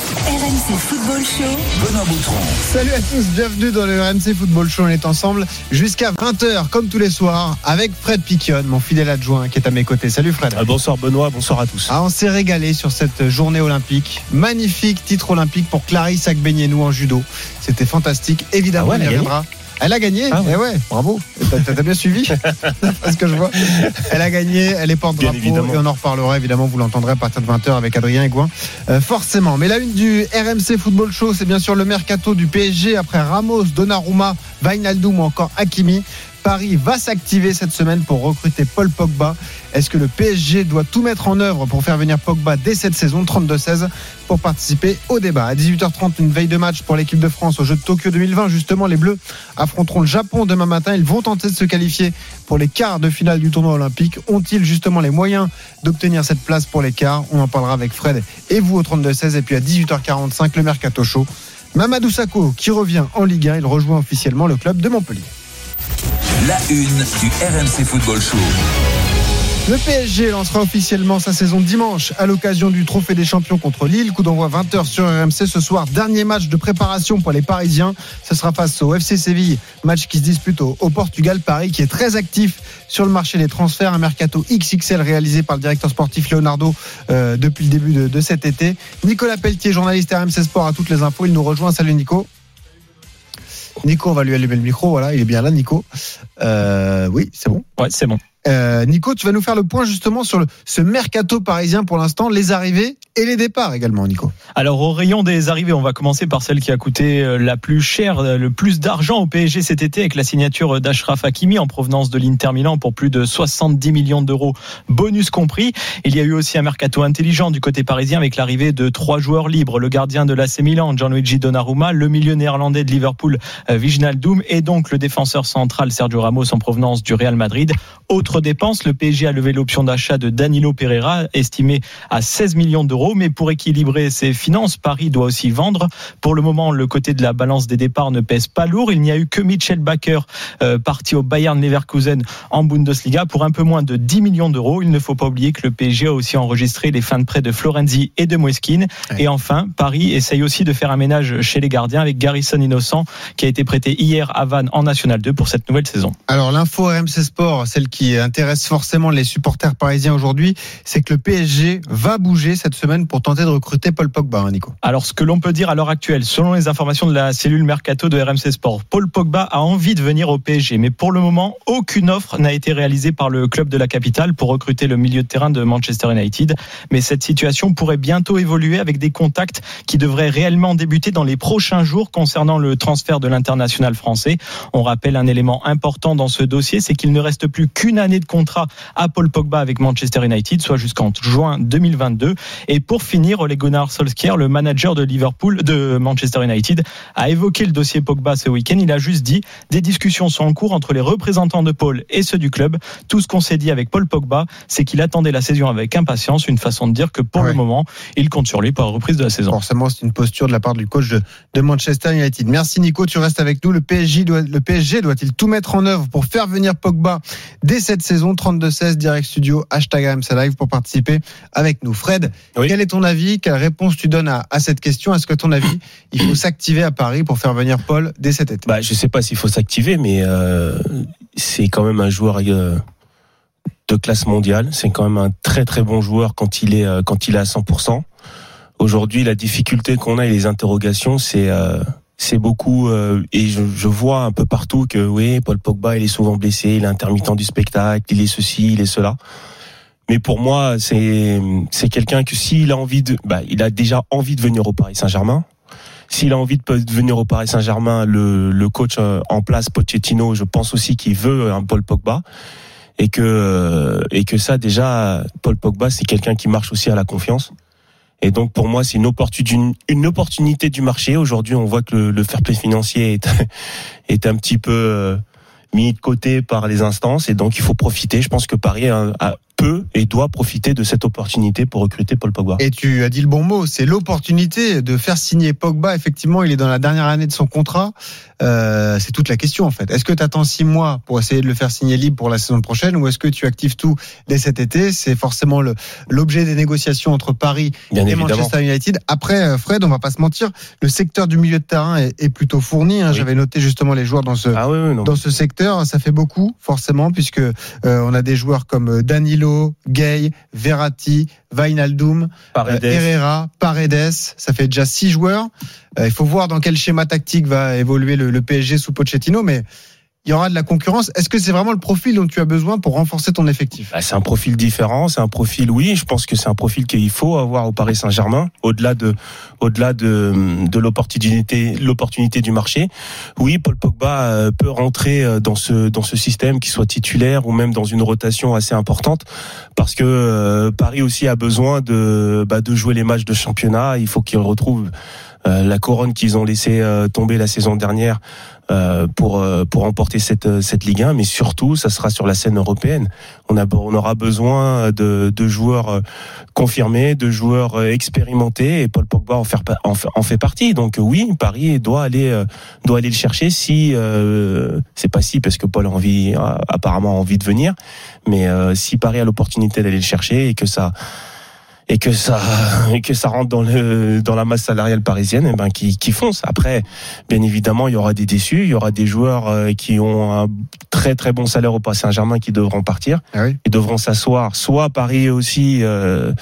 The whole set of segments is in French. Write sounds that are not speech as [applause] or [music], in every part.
RMC Football Show. Benoît Boutron. Salut à tous, bienvenue dans le RMC Football Show. On est ensemble jusqu'à 20h, comme tous les soirs, avec Fred Piquion, mon fidèle adjoint qui est à mes côtés. Salut Fred. Ah, bonsoir Benoît, bonsoir à tous. Ah, on s'est régalé sur cette journée olympique. Magnifique titre olympique pour Clarisse Agbenienou en judo. C'était fantastique. Évidemment, Ah ouais, elle reviendra. Elle a gagné, Ah ouais. eh ouais, bravo. T'as bien suivi [laughs] Parce que je vois. Elle a gagné, elle est porte-drapeau et on en reparlera évidemment. Vous l'entendrez à partir de 20h avec Adrien Aigouin. Euh, forcément. Mais la une du RMC Football Show, c'est bien sûr le mercato du PSG après Ramos, Donnarumma, Wijnaldum ou encore Hakimi. Paris va s'activer cette semaine pour recruter Paul Pogba. Est-ce que le PSG doit tout mettre en œuvre pour faire venir Pogba dès cette saison 32-16 pour participer au débat À 18h30, une veille de match pour l'équipe de France au Jeux de Tokyo 2020. Justement, les Bleus affronteront le Japon demain matin. Ils vont tenter de se qualifier pour les quarts de finale du tournoi olympique. Ont-ils justement les moyens d'obtenir cette place pour les quarts? On en parlera avec Fred et vous au 32-16. Et puis à 18h45, le Mercato Show. Mamadou Sakho qui revient en Ligue 1. Il rejoint officiellement le club de Montpellier. La une du RMC Football Show. Le PSG lancera officiellement sa saison dimanche à l'occasion du Trophée des Champions contre Lille. Coup d'envoi 20h sur RMC ce soir. Dernier match de préparation pour les Parisiens. Ce sera face au FC Séville. Match qui se dispute au, Portugal. Paris qui est très actif sur le marché des transferts. Un mercato XXL réalisé par le directeur sportif Leonardo euh, depuis le début de, de cet été. Nicolas Pelletier, journaliste RMC Sport, à toutes les infos. Il nous rejoint. Salut Nico. Nico, on va lui allumer le micro. Voilà, il est bien là, Nico. Euh, oui, c'est bon. Ouais, c'est bon. Euh, Nico, tu vas nous faire le point justement sur ce mercato parisien pour l'instant, les arrivées et les départs également, Nico. Alors au rayon des arrivées, on va commencer par celle qui a coûté euh, la plus chère, euh, le plus d'argent au PSG cet été avec la signature d'Ashraf Hakimi en provenance de l'Inter Milan pour plus de 70 millions d'euros, bonus compris. Il y a eu aussi un mercato intelligent du côté parisien avec l'arrivée de trois joueurs libres, le gardien de l'AC Milan, Gianluigi Donnarumma, le milieu néerlandais de Liverpool, euh, Wijnaldum et donc le défenseur central Sergio Ramos en provenance du Real Madrid. Autre dépense, le PSG a levé l'option d'achat de Danilo Pereira, estimé à 16 millions d'euros. Mais pour équilibrer ses finances, Paris doit aussi vendre. Pour le moment, le côté de la balance des départs ne pèse pas lourd. Il n'y a eu que Mitchell Baker, euh, parti au Bayern Leverkusen en Bundesliga pour un peu moins de 10 millions d'euros. Il ne faut pas oublier que le PSG a aussi enregistré les fins de prêt de Florenzi et de Moeskin. Ouais. Et enfin, Paris essaye aussi de faire un ménage chez les gardiens avec Garrison Innocent, qui a été prêté hier à Vannes en National 2 pour cette nouvelle saison. Alors l'info RMC Sport, celle qui intéresse forcément les supporters parisiens aujourd'hui, c'est que le PSG va bouger cette semaine pour tenter de recruter Paul Pogba, hein, Nico. Alors, ce que l'on peut dire à l'heure actuelle, selon les informations de la cellule mercato de RMC Sport, Paul Pogba a envie de venir au PSG, mais pour le moment, aucune offre n'a été réalisée par le club de la capitale pour recruter le milieu de terrain de Manchester United. Mais cette situation pourrait bientôt évoluer avec des contacts qui devraient réellement débuter dans les prochains jours concernant le transfert de l'international français. On rappelle un élément important dans ce dossier, c'est qu'il ne reste plus qu'une année de contrat à Paul Pogba avec Manchester United, soit jusqu'en juin 2022. Et pour finir, Ole Gunnar Solskjaer, le manager de Liverpool, de Manchester United, a évoqué le dossier Pogba ce week-end. Il a juste dit des discussions sont en cours entre les représentants de Paul et ceux du club. Tout ce qu'on s'est dit avec Paul Pogba, c'est qu'il attendait la saison avec impatience. Une façon de dire que pour Ouais. le moment, il compte sur lui pour la reprise de la saison. Forcément, c'est une posture de la part du coach de, de Manchester United. Merci Nico, tu restes avec nous. Le PSG doit, le PSG doit-il tout mettre en œuvre pour faire venir Pogba dès cette saison 32-16 direct studio hashtag RMC Live pour participer avec nous. Fred, Oui. quel est ton avis? Quelle réponse tu donnes à, à cette question? Est-ce que ton avis, il faut s'activer à Paris pour faire venir Paul dès cet été? Bah, je sais pas s'il faut s'activer, mais euh, c'est quand même un joueur euh, de classe mondiale. C'est quand même un très très bon joueur quand il est euh, quand il est à 100%. Aujourd'hui, la difficulté qu'on a et les interrogations, c'est c'est beaucoup euh, et je, je vois un peu partout que oui, Paul Pogba, il est souvent blessé, il est intermittent du spectacle, il est ceci, il est cela. Mais pour moi, c'est c'est quelqu'un que s'il a envie de, bah, il a déjà envie de venir au Paris Saint-Germain. S'il a envie de venir au Paris Saint-Germain, le, le coach euh, en place, Pochettino, je pense aussi qu'il veut un Paul Pogba. et que euh, et que ça déjà Paul Pogba c'est quelqu'un qui marche aussi à la confiance. Et donc pour moi c'est une opportunité du marché. Aujourd'hui on voit que le, fair play financier [laughs] est un petit peu euh, mis de côté par les instances et donc il faut profiter. Je pense que Paris a- peut et doit profiter de cette opportunité pour recruter Paul Pogba. Et tu as dit le bon mot, c'est l'opportunité de faire signer Pogba. Effectivement, il est dans la dernière année de son contrat. Euh, c'est toute la question en fait. Est-ce que tu attends six mois pour essayer de le faire signer libre pour la saison prochaine ou est-ce que tu actives tout dès cet été? C'est forcément l'objet des négociations entre Paris Bien et évidemment. Manchester United. Après, euh, Fred, on va pas se mentir, le secteur du milieu de terrain est, est plutôt fourni. hein. Oui. J'avais noté justement les joueurs dans ce, Ah oui, oui, non. dans ce secteur, ça fait beaucoup forcément puisque euh, on a des joueurs comme euh, Gay, Verratti, Wijnaldum, Paredes. euh, Herrera, Paredes, ça fait déjà six joueurs. Euh, il faut voir dans quel schéma tactique va évoluer le, le PSG sous Pochettino, mais il y aura de la concurrence. Est-ce que c'est vraiment le profil dont tu as besoin pour renforcer ton effectif? Bah, c'est un profil différent, c'est un profil, oui, je pense que c'est un profil qu'il faut avoir au Paris Saint-Germain, au-delà de, au-delà de, de l'opportunité, l'opportunité du marché. Oui, Paul Pogba euh, peut rentrer euh, dans ce, dans ce système, qu'il soit titulaire ou même dans une rotation assez importante, parce que euh, Paris aussi a besoin de, bah, de jouer les matchs de championnat. Il faut qu'il retrouve la couronne qu'ils ont laissé euh, tomber la saison dernière euh, pour euh, pour remporter cette euh, cette Ligue 1, mais surtout ça sera sur la scène européenne. On a on aura besoin de, de joueurs euh, confirmés, de joueurs euh, expérimentés et Paul Pogba en, en, fait- partie. Donc euh, oui, Paris doit aller euh, doit aller le chercher si euh, c'est pas si parce que Paul a envie a apparemment envie de venir, mais euh, si Paris a l'opportunité d'aller le chercher et que ça et que ça [laughs] et que ça rentre dans le dans la masse salariale parisienne et ben qui qui fonce. Après bien évidemment il y aura des déçus il y aura des joueurs euh, qui ont un très très bon salaire au Paris Saint-Germain qui devront partir. Ah oui. ils devront s'asseoir soit à Paris aussi euh,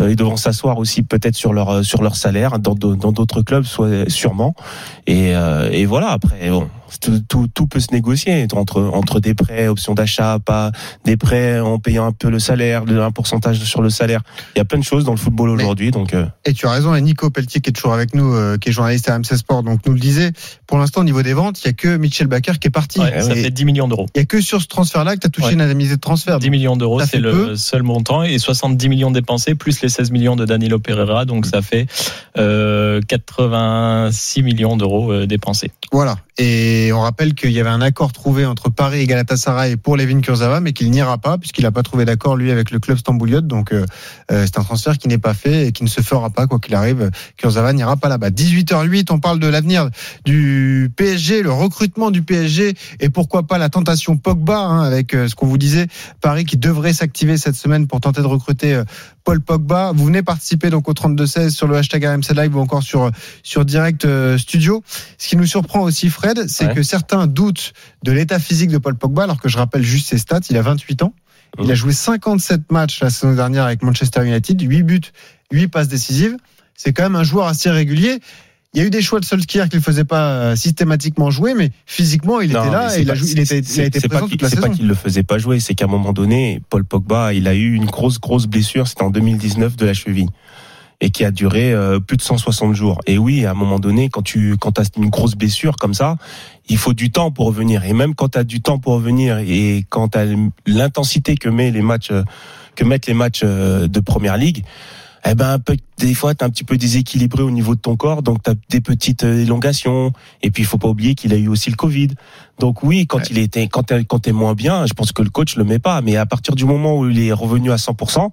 euh, ils devront s'asseoir aussi peut-être sur leur sur leur salaire dans dans d'autres clubs soit sûrement. Et euh, et voilà après bon tout, tout, tout peut se négocier entre entre des prêts options d'achat pas des prêts en payant un peu le salaire un pourcentage sur le salaire. Il y a plein de choses dans le football aujourd'hui donc euh, Et tu as raison, et Nico Pelletier qui est toujours avec nous, euh, qui est journaliste à MC Sport, donc nous le disait, pour l'instant au niveau des ventes, il y a que Michel Baker qui est parti. Ouais, ça fait 10 millions d'euros. Il y a que sur ce transfert-là que tu as touché Ouais. une indemnité de transfert. 10 millions d'euros, c'est le peu. seul montant et 70 millions dépensés plus les 16 millions de Danilo Pereira, donc ça fait euh, 86 millions d'euros euh, dépensés. Voilà. Et on rappelle qu'il y avait un accord trouvé entre Paris et Galatasaray pour Levin Kurzawa, mais qu'il n'ira pas puisqu'il n'a pas trouvé d'accord lui avec le club stambouliote. Donc c'est un transfert qui n'est pas fait et qui ne se fera pas quoi qu'il arrive. Kurzawa n'ira pas là-bas. 18h08, on parle de l'avenir du PSG, le recrutement du PSG et pourquoi pas la tentation Pogba hein, avec euh, ce qu'on vous disait, Paris qui devrait s'activer cette semaine pour tenter de recruter euh, Paul Pogba. Vous venez participer donc au 32-16 sur le hashtag RMC Live ou encore sur sur Direct euh, Studio. Ce qui nous surprend aussi, Fred, c'est Ouais. que certains doutent de l'état physique de Paul Pogba, alors que je rappelle juste ses stats. Il a 28 ans. Il a joué 57 matchs la saison dernière avec Manchester United, 8 buts, 8 passes décisives. C'est quand même un joueur assez régulier. Il y a eu des choix de Solskjaer qu'il ne faisait pas euh, systématiquement jouer, mais physiquement, il Non, était là et il a, pas- joué- il était, il a été présent qu'il- toute la C'est pas saison. qu'il le faisait pas jouer, c'est qu'à un moment donné, Paul Pogba, il a eu une grosse grosse blessure, c'était en 2019 de la cheville et qui a duré euh, plus de 160 jours. Et oui, à un moment donné, quand tu quand as une grosse blessure comme ça, il faut du temps pour revenir. Et même quand tu as du temps pour revenir et quand tu as l'intensité que met les matchs que mettent les matchs euh, de première ligue, eh ben un peu, des fois tu es un petit peu déséquilibré au niveau de ton corps, donc tu as des petites euh, élongations et puis il faut pas oublier qu'il a eu aussi le Covid. Donc oui, quand il était quand t'es quand t'es moins bien, je pense que le coach le met pas, mais à partir du moment où il est revenu à 100%,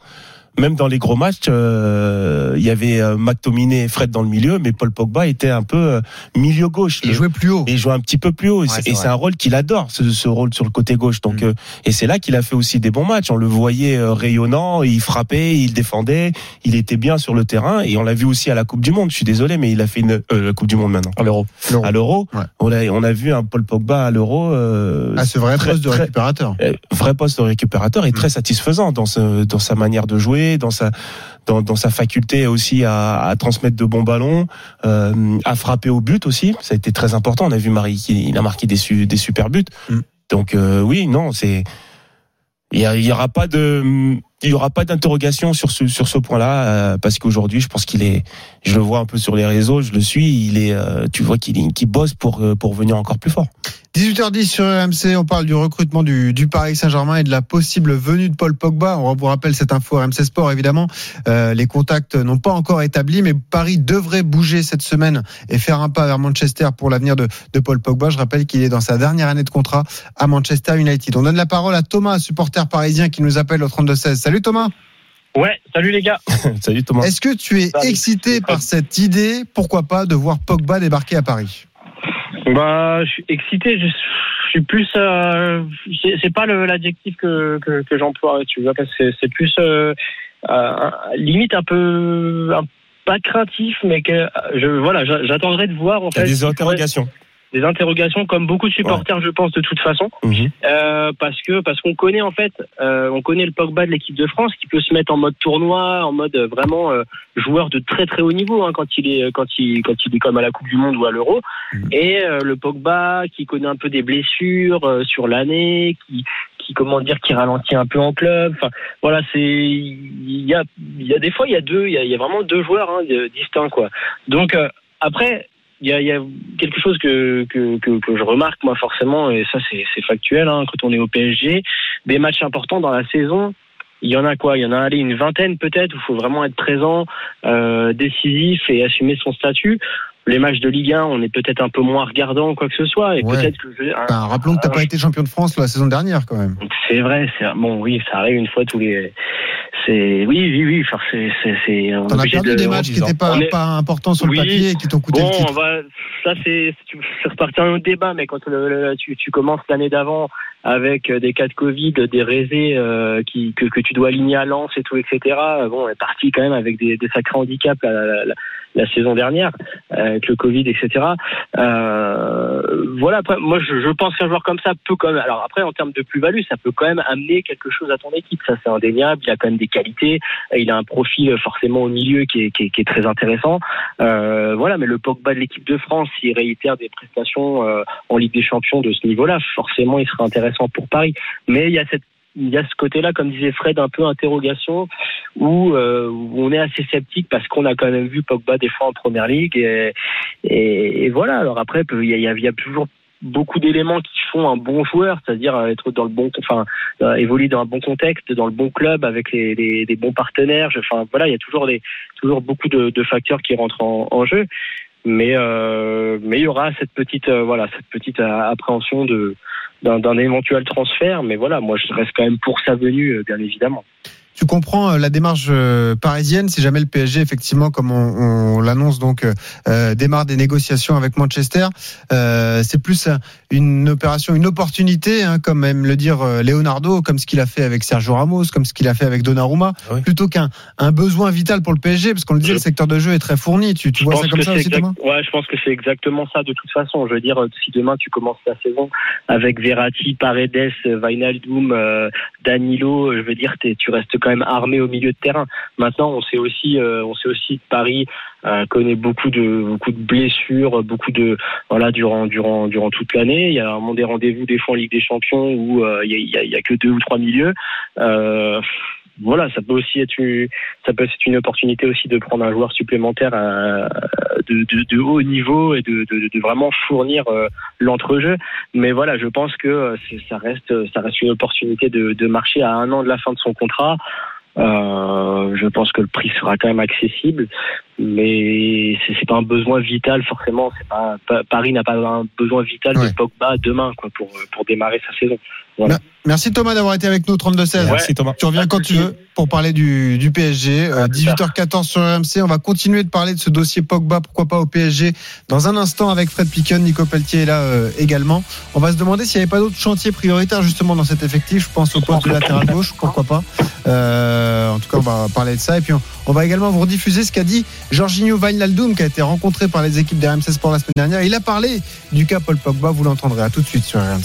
même dans les gros matchs, euh, il y avait euh, McTominay et Fred dans le milieu, mais Paul Pogba était un peu euh, milieu gauche. Il Le- jouait plus haut. et il joue un petit peu plus haut. Et Ouais, c'est- c'est et c'est un rôle qu'il adore, ce, ce rôle sur le côté gauche. Donc, Mm. euh, et c'est là qu'il a fait aussi des bons matchs. On le voyait euh, rayonnant, il frappait, il défendait, il était bien sur le terrain. Et on l'a vu aussi à la Coupe du Monde. Je suis désolé, mais il a fait une euh, la Coupe du Monde maintenant. À l'euro. À l'Euro, Ouais. on a on a vu un Paul Pogba à l'Euro. Euh, Ah, ce vrai très- poste de très- récupérateur. euh, vrai poste de récupérateur et Mm. très satisfaisant dans ce, dans sa manière de jouer, dans sa dans, dans sa faculté aussi à, à transmettre de bons ballons, euh, à frapper au but aussi. Ça a été très important. On a vu Marie qui il a marqué des su- des super buts. Mm. Donc euh, oui, non, c'est il y, y aura pas de il y aura pas d'interrogation sur ce sur ce point-là euh, parce qu'aujourd'hui, je pense qu'il est, je le vois un peu sur les réseaux, je le suis, il est, euh, tu vois qu'il qu'il bosse pour euh, pour venir encore plus fort. 18h10 sur RMC, on parle du recrutement du, du Paris Saint-Germain et de la possible venue de Paul Pogba. On vous rappelle cette info RMC Sport, évidemment. Euh, les contacts n'ont pas encore établi, mais Paris devrait bouger cette semaine et faire un pas vers Manchester pour l'avenir de, de Paul Pogba. Je rappelle qu'il est dans sa dernière année de contrat à Manchester United. On donne la parole à Thomas, supporter parisien qui nous appelle au 32-16. Salut Thomas Ouais, salut les gars. [laughs] Salut Thomas. Est-ce que tu es Salut. excité par cette idée, pourquoi pas, de voir Pogba débarquer à Paris? Bah, je suis excité. Je, je suis plus. Euh, c'est pas l'adjectif que que, que j'emploie. Tu vois, parce que c'est- plus euh, euh, limite un peu un- pas craintif, mais que je voilà, j'a- j'attendrai de voir en Il y a fait des interrogations. Des interrogations comme beaucoup de supporters, je pense, de toute façon. Euh, parce que parce qu'on connaît en fait, euh, on connaît le Pogba de l'équipe de France qui peut se mettre en mode tournoi, en mode euh, vraiment euh, joueur de très très haut niveau hein, quand il est quand il quand il est comme à la Coupe du Monde ou à l'Euro. Mhm. Et le Pogba qui connaît un peu des blessures sur l'année, qui qui comment dire qui ralentit un peu en club. Enfin voilà, c'est il y a il y a des fois il y a deux il y a, y a vraiment deux joueurs hein, distincts quoi. Donc après il y a, quelque chose que, que, que, je remarque moi forcément et ça c'est c'est factuel hein, quand on est au PSG des matchs importants dans la saison il y en a quoi? Il y en a allez, une vingtaine peut-être où il faut vraiment être présent, euh, décisif et assumer son statut. Les matchs de Ligue 1, on est peut-être un peu moins regardant ou quoi que ce soit. Et Ouais. peut-être que je- un- Enfin, Rappelons que tu Ah, pas été champion de France la saison dernière quand même. c'est vrai, c'est bon, oui, ça arrive une fois tous les. C'est oui, oui, oui. Enfin, c'est c'est c'est. on est T'en as perdu de- des matchs qui n'étaient pas, On est- pas importants sur le Oui. papier et qui t'ont coûté Bon, le on titre. va, ça c'est c'est reparti un autre débat, mais quand le- le- tu, tu commences l'année d'avant avec euh, des cas de Covid, des résés euh, qui, que, que tu dois aligner à Lens et tout, etc. euh, Bon, on est parti quand même avec des, des sacrés handicaps la, la, la- la saison dernière, euh, avec le Covid, etc. Euh, voilà, après, moi je, je pense qu'un joueur comme ça peut quand même. Alors après, en termes de plus-value, ça peut quand même amener quelque chose à ton équipe. Ça c'est indéniable. Il a quand même des qualités. Il a un profil euh, forcément au milieu qui est, qui est, qui est très intéressant. Euh, voilà, mais le Pogba de l'équipe de France, s'il réitère des prestations euh, en Ligue des Champions de ce niveau-là, forcément, il serait intéressant pour Paris. Mais il y a cette il y a ce côté-là, comme disait Fred, un peu interrogation, où, euh, où on est assez sceptique parce qu'on a quand même vu Pogba des fois en première ligue. Et, et, voilà, alors après, il y a, il y a- toujours beaucoup d'éléments qui font un bon joueur, c'est-à-dire euh, être dans le bon, enfin, euh, évoluer dans un bon contexte, dans le bon club, avec les, les, les bons partenaires. Enfin, voilà, il y a toujours des, toujours beaucoup de, de facteurs qui rentrent en, en jeu. Mais euh, mais il y aura cette petite euh, voilà cette petite euh, appréhension de d'un éventuel transfert. Mais voilà, moi je reste quand même pour sa venue, euh, bien évidemment. Tu comprends euh, la démarche euh, parisienne si jamais le PSG, effectivement, comme on, on l'annonce, donc euh, démarre des négociations avec Manchester. Euh, c'est plus un- une opération, une opportunité, hein, comme aime le dire Leonardo, comme ce qu'il a fait avec Sergio Ramos, comme ce qu'il a fait avec Donnarumma, Oui. plutôt qu'un un besoin vital pour le PSG, parce qu'on le disait, Je- le secteur de jeu est très fourni. Tu, vois ça comme ça aussi, exact- Ouais, je pense que c'est exactement ça de toute façon. Je veux dire, si demain tu commences la saison avec Verratti, Paredes, Wijnaldum, euh, Danilo, je veux dire, tu restes quand même armé au milieu de terrain. Maintenant, on sait aussi, euh, on sait aussi que Paris euh, connaît beaucoup de beaucoup de blessures, beaucoup de voilà durant durant durant toute l'année. Il y a vraiment des rendez-vous des fois en Ligue des Champions où euh, il y a- il y a que deux ou trois milieux. Voilà, ça peut aussi être une, ça peut être une opportunité aussi de prendre un joueur supplémentaire euh, de, haut niveau et de, vraiment fournir euh, l'entrejeu. Mais voilà, je pense que euh, ça reste, ça reste une opportunité de, marcher à un an de la fin de son contrat. Je pense que le prix sera quand même accessible, mais c'est c'est pas un besoin vital forcément. C'est pas, Paris n'a pas un besoin vital Ouais. de Pogba demain quoi pour pour démarrer sa saison. Voilà. Merci Thomas d'avoir été avec nous au 32-16. Merci Thomas. Tu reviens quand tu veux pour parler du, du PSG. Euh, À plus tard. 18h14 sur RMC. On va continuer de parler de ce dossier Pogba, pourquoi pas au PSG, dans un instant avec Fred Piquen. Nico Pelletier est là euh, également. On va se demander s'il n'y avait pas d'autres chantiers prioritaires justement dans cet effectif. Je pense au poste de latéral gauche, pourquoi pas. Euh, en tout cas, on va parler de ça. Et puis, on, on va également vous rediffuser ce qu'a dit Jorginho Wijnaldum, qui a été rencontré par les équipes d'RMC Sport la semaine dernière. Il a parlé du cas Paul Pogba. Vous l'entendrez. À tout de suite sur RMC.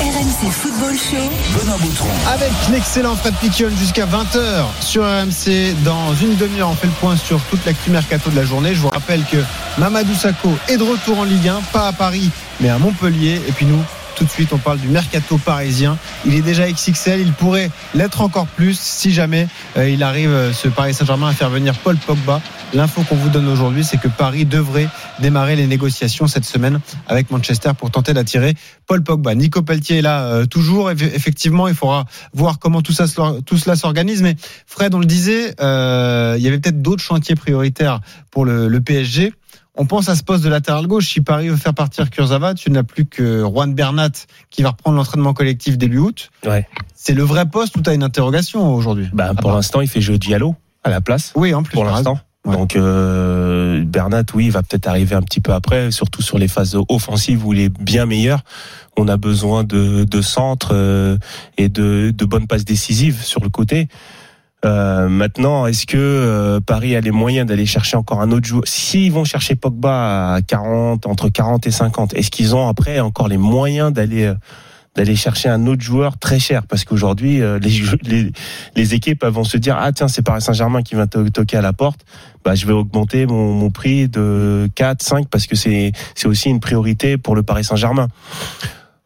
RMC Football Show. Benoît Boutron. Avec l'excellent Fred Piquion jusqu'à 20h sur RMC. Dans une demi-heure, on fait le point sur toute l'actu mercato de la journée. Je vous rappelle que Mamadou Sakho est de retour en Ligue 1, pas à Paris, mais à Montpellier. Et puis nous, Tout de suite, on parle du mercato parisien. Il est déjà XXL, il pourrait l'être encore plus si jamais euh, il arrive, euh, ce Paris Saint-Germain, à faire venir Paul Pogba. L'info qu'on vous donne aujourd'hui, c'est que Paris devrait démarrer les négociations cette semaine avec Manchester pour tenter d'attirer Paul Pogba. Nico Pelletier est là euh, toujours. Eff- Effectivement, il faudra voir comment tout, cela s'organise. Mais Fred, on le disait, il y avait peut-être d'autres chantiers prioritaires pour le, le PSG. On pense à ce poste de latéral gauche. Si Paris veut faire partir Kurzawa, tu n'as plus que Juan Bernat qui va reprendre l'entraînement collectif début août. Ouais. C'est le vrai poste où tu as une interrogation aujourd'hui? Bah, Ah pour l'instant, il fait jouer Diallo à la place. Oui, en plus. pour l'instant. Ouais. Donc euh, Bernat, oui, il va peut-être arriver un petit peu après, surtout sur les phases offensives où il est bien meilleur. On a besoin de, de centres euh, et de, de bonnes passes décisives sur le côté. Euh, maintenant, est-ce que euh, Paris a les moyens d'aller chercher encore un autre joueur? S'ils vont chercher Pogba à 40, entre 40 et 50, est-ce qu'ils ont après encore les moyens d'aller euh, d'aller chercher un autre joueur très cher? Parce qu'aujourd'hui euh, les, les les équipes vont se dire ah tiens c'est Paris Saint-Germain qui va to- toquer à la porte. Bah je vais augmenter mon, mon prix de 4 5 parce que c'est c'est aussi une priorité pour le Paris Saint-Germain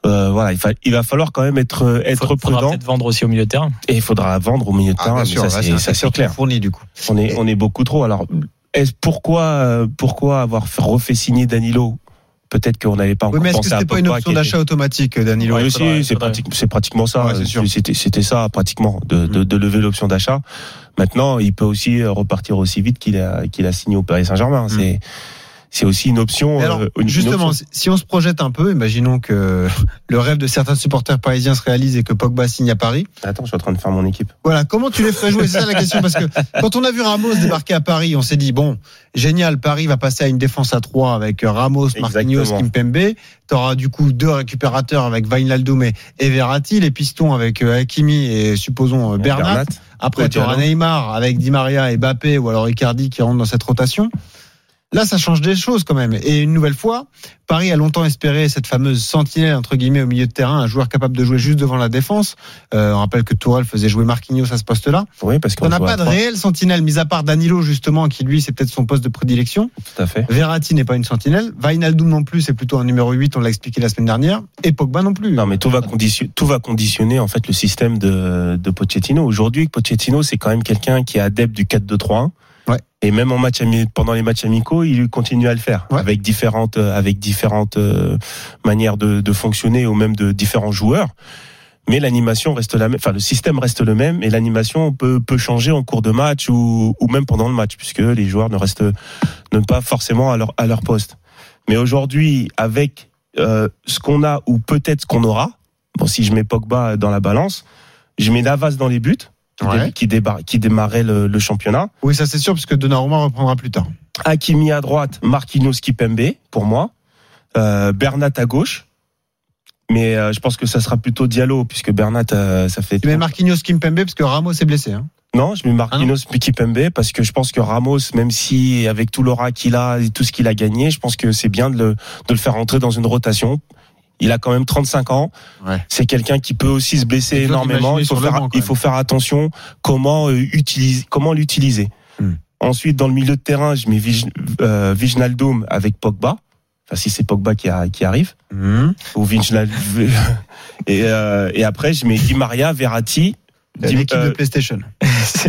euh, voilà il, fa- il va falloir quand même être être Faudra prudent peut-être vendre aussi au milieu de terrain. et il faudra vendre au milieu de Ah, terrain bien mais sûr, ça c'est ça, clair fourni du coup. on est on est beaucoup trop alors est pourquoi euh, pourquoi avoir fait- refait signer Danilo? Peut-être qu'on n'avait pas encore Oui, mais est-ce que pensé à c'était pas une option d'achat automatique, Danilo oui, c'est pratique- pratiquement ça. Ouais. C'était ça pratiquement de, de, de lever l'option d'achat. Maintenant, il peut aussi repartir aussi vite qu'il a qu'il a signé au Paris Saint-Germain. C'est c'est aussi une option. Mais alors, euh, une- une justement, option. si- on se projette un peu, imaginons que [laughs] le rêve de certains supporters parisiens se réalise et que Pogba signe à Paris. Attends, je suis en train de faire mon équipe. Voilà, comment tu les ferais jouer? C'est ça la [laughs] question, parce que quand on a vu Ramos débarquer à Paris, on s'est dit, bon, génial, Paris va passer à une défense à 3 avec Ramos, Marquinhos, Exactement. Kimpembe. Tu auras du coup deux récupérateurs avec Wijnaldum et et Verratti, les pistons avec euh, Hakimi et supposons euh, Bernat. Après, tu auras. Neymar avec Di Maria et Mbappé ou alors Icardi qui rentrent dans cette rotation. Là, ça change des choses quand même. Et une nouvelle fois, Paris a longtemps espéré cette fameuse sentinelle entre guillemets au milieu de terrain, un joueur capable de jouer juste devant la défense. Euh, on rappelle que Tourelle faisait jouer Marquinhos à ce poste-là. Oui, parce qu'on On n'a pas de réelle sentinelle, mis à part Danilo justement, qui lui c'est peut-être son poste de prédilection. Tout à fait. Verratti n'est pas une sentinelle. Wijnaldum non plus, c'est plutôt un numéro 8, on l'a expliqué la semaine dernière. Et Pogba non plus. Non, mais tout va conditionner, tout va conditionner en fait le système de, de Pochettino. Aujourd'hui, Pochettino, c'est quand même quelqu'un qui est adepte du 4-2-3-1. Ouais. Et même en match pendant les matchs amicaux, il continue à le faire Ouais. avec différentes, euh, avec différentes euh, manières de, de fonctionner ou même de différents joueurs. Mais l'animation reste la même, enfin le système reste le même et l'animation peut, peut changer en cours de match ou, ou même pendant le match puisque les joueurs ne restent ne pas forcément à leur à leur poste. Mais aujourd'hui, avec euh, ce qu'on a ou peut-être ce qu'on aura, bon si je mets Pogba dans la balance, je mets Navas dans les buts qui, Ouais. dé- qui, débar- qui démarrait le, le championnat. Oui, ça c'est sûr, puisque Donnarumma reprendra plus tard. Hakimi à droite, Marquinhos Kipembe pour moi, euh, Bernat à gauche. Mais euh, je pense que ça sera plutôt Diallo puisque Bernat euh, ça fait Tu mets Marquinhos Kimpembe parce que Ramos est blessé. Hein. non, je mets Marquinhos Kipembe parce que je pense que Ramos, même si avec tout l'aura qu'il a et tout ce qu'il a gagné, je pense que c'est bien de le, de le faire entrer dans une rotation. Il a quand même 35 ans. Ouais. C'est quelqu'un qui peut aussi se blesser énormément. Il faut faire, banc, quand il même. faut faire attention comment euh, utiliser, comment l'utiliser. Hmm. Ensuite, dans le milieu de terrain, je mets Vij, euh, avec Pogba. Enfin, si c'est Pogba qui, a- qui arrive Mhm. ou [laughs] et, euh, et après, je mets Di Maria, Verratti. L'équipe euh, de PlayStation.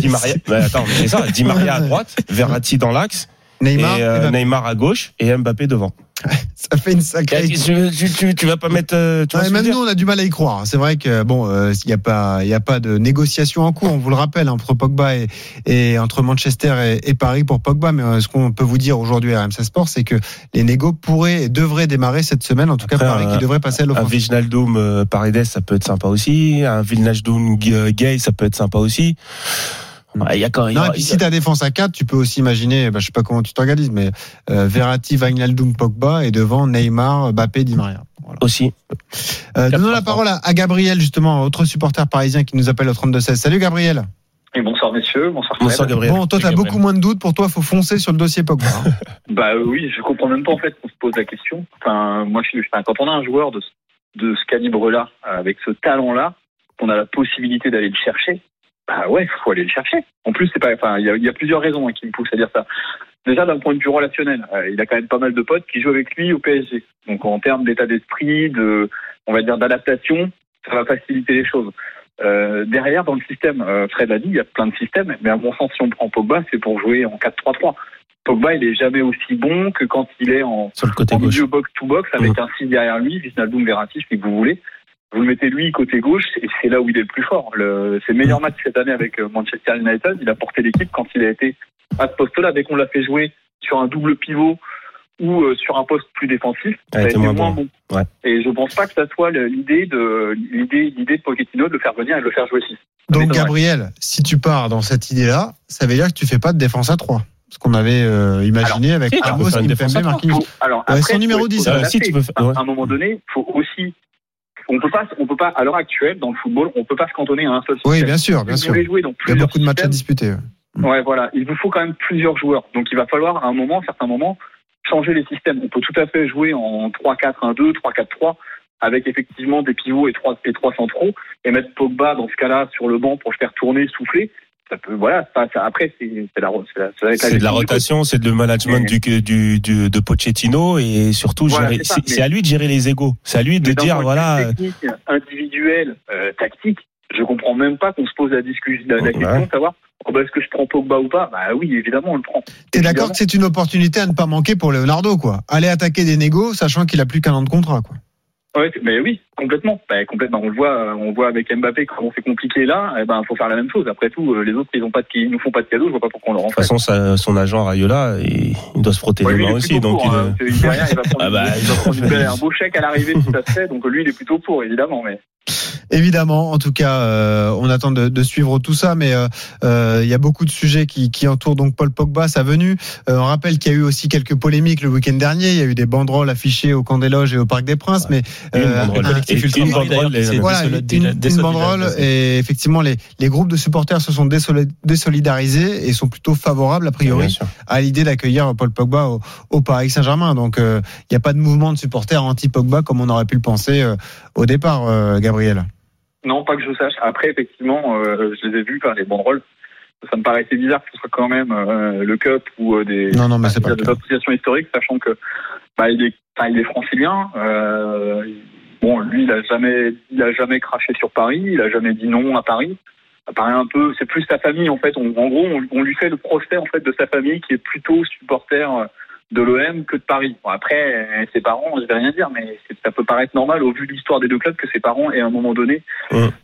Di Maria, [laughs] mais attends, mais c'est ça, Di Maria à droite, [laughs] Verratti dans l'axe, Neymar, et euh. Neymar à gauche et Mbappé devant. [laughs] ça fait une sacrée. Tu, tu, tu, tu vas pas mettre. euh, Tu Ouais, même nous, on a du mal à y croire. C'est vrai que bon, euh, il n'y a pas, il y a pas de négociation en cours. On vous le rappelle entre Pogba et, et entre Manchester et, et Paris pour Pogba. Mais euh, ce qu'on peut vous dire aujourd'hui à RMC Sport, c'est que les négos pourraient et devraient démarrer cette semaine. En tout cas, Paris un- qui devrait passer à Un l'offensive. Wijnaldum euh, Paredes, ça peut être sympa aussi. Un Wijnaldum euh, Gay, ça peut être sympa aussi. Ouais, Il y a quand il y Non, a- et puis si ta défense à 4, tu peux aussi imaginer, bah, je sais pas comment tu t'organises, mais euh, Verratti, Wijnaldum, Pogba et devant Neymar, Mbappé, Di Maria. Voilà. aussi. Euh, donnons la 4-3-3. parole à, à Gabriel justement, autre supporter parisien qui nous appelle au 32 16. Salut Gabriel. Et bonsoir messieurs, bonsoir. Bonsoir Gabriel. Bon, toi, t'as Gabriel. beaucoup moins de doutes. Pour toi, faut foncer sur le dossier Pogba. hein. [laughs] Bah euh, oui, je comprends même pas en fait qu'on se pose la question. Enfin, moi, je suis, enfin, quand on a un joueur de, ce- de ce calibre-là, avec ce talent-là, qu'on a la possibilité d'aller le chercher, bah ouais, faut aller le chercher. En plus, c'est pas, enfin, il y a, il y a plusieurs raisons hein, qui me poussent à dire ça. Déjà, d'un point de vue relationnel, euh, il a quand même pas mal de potes qui jouent avec lui au PSG. Donc, en termes d'état d'esprit, de on va dire, d'adaptation, ça va faciliter les choses. Euh, derrière, dans le système, euh, Fred l'a dit, il y a plein de systèmes, mais à mon sens, si on prend Pogba, c'est pour jouer en 4-3-3. Pogba, il est jamais aussi bon que quand il est en, Sur le côté en gauche. milieu box-to-box avec un 6 derrière lui, Wijnaldum, Verratti, si vous voulez. Vous le mettez lui côté gauche, et c'est là où il est le plus fort. Le, ses meilleurs matchs cette année avec euh, Manchester United, il a porté l'équipe quand il a été à ce poste-là. Dès qu'on l'a fait jouer sur un double pivot ou euh, sur un poste plus défensif, ça Ah, a il été moins bon. bon. Ouais. Et je pense pas que ça soit l'idée de l'idée l'idée de Pochettino de le faire venir et de le faire jouer 6. Donc. Gabriel, si tu pars dans cette idée-là, ça veut dire que tu fais pas de défense à 3. Ce qu'on avait euh, imaginé avec tu peux Ramos, Kimpembe, Marquinhos. Alors Ouais, après, son numéro faut- 10, faut ça, s'adapter. si, tu peux ouais. à un moment donné, il faut aussi on peut pas on peut pas à l'heure actuelle dans le football, on peut pas se cantonner à un seul système. Oui, bien sûr, bien sûr. voulez jouer dans Il y a beaucoup de matchs à disputer. ouais. Ouais, voilà. Il vous faut quand même plusieurs joueurs. Donc, il va falloir, à un moment, à certains moments, changer les systèmes. On peut tout à fait jouer en 3-4-1-2, 3-4-3, avec effectivement des pivots et trois, et trois centraux, et mettre Pogba, dans ce cas-là, sur le banc pour le faire tourner, souffler. Ça peut, voilà, ça, ça- après, c'est la, la, de la rotation, c'est de le management du, du, du- de Pochettino et surtout Voilà, c'est à lui de gérer les égos. C'est à lui de dire voilà. euh, Technique, individuel, euh, tactique, je comprends même pas qu'on se pose la, discussion, la, la Ouais. question de savoir oh, bah, est-ce que je prends Pogba ou pas? Bah oui, évidemment, on le prend. T'es d'accord que c'est une opportunité à ne pas manquer pour Leonardo, quoi? Aller attaquer des négos, sachant qu'il a plus qu'un an de contrat, quoi. Ouais, mais oui, complètement. Bah, complètement. On le voit, euh, on voit avec Mbappé comment c'est compliqué là. Eh ben, faut faire la même chose. Après tout, euh, les autres, ils ont pas de, ils nous font pas de cadeaux. Je vois pas pourquoi on leur en De toute fait. façon, ça- son agent Rayola, il, il doit se frotter Ouais, les il mains aussi. Donc, pour, il, hein. Derrière, il va [laughs] prendre, Ah bah, il va prendre [laughs] une belle- un beau chèque à l'arrivée si ça se fait. Donc lui, il est plutôt pour, évidemment. Mais Évidemment, en tout cas, euh, on attend de, de suivre tout ça, mais euh, euh, il y a beaucoup de sujets qui, qui entourent donc Paul Pogba, sa venue. Euh, on rappelle qu'il y a eu aussi quelques polémiques le week-end dernier. Il y a eu des banderoles affichées au Camp des Loges et au Parc des Princes, mais Et une banderole, une, banderole et effectivement les, les groupes de supporters se sont désoli- désolidarisés et sont plutôt favorables a priori à l'idée d'accueillir Paul Pogba au, au Paris Saint-Germain. Donc euh, il n'y a pas de mouvement de supporters anti-Pogba comme on aurait pu le penser euh, au départ, euh, Gabriel. non, pas que je sache. Après, effectivement, euh, je les ai vus faire les banderoles. Ça me paraissait bizarre que ce soit quand même euh, le Cup ou euh, des, Non, non, mais c'est pas le des associations historiques, sachant que bah, il est, enfin, il est francilien. Euh, bon, lui, il a jamais, il a jamais craché sur Paris. Il a jamais dit non à Paris. Ça paraît un peu, c'est plus sa famille en fait. On- en gros, on, on lui fait le procès en fait de sa famille qui est plutôt supporter de l'OM que de Paris. Bon, après, ses parents, je vais rien dire, mais ça peut paraître normal au vu de l'histoire des deux clubs que ses parents aient à un moment donné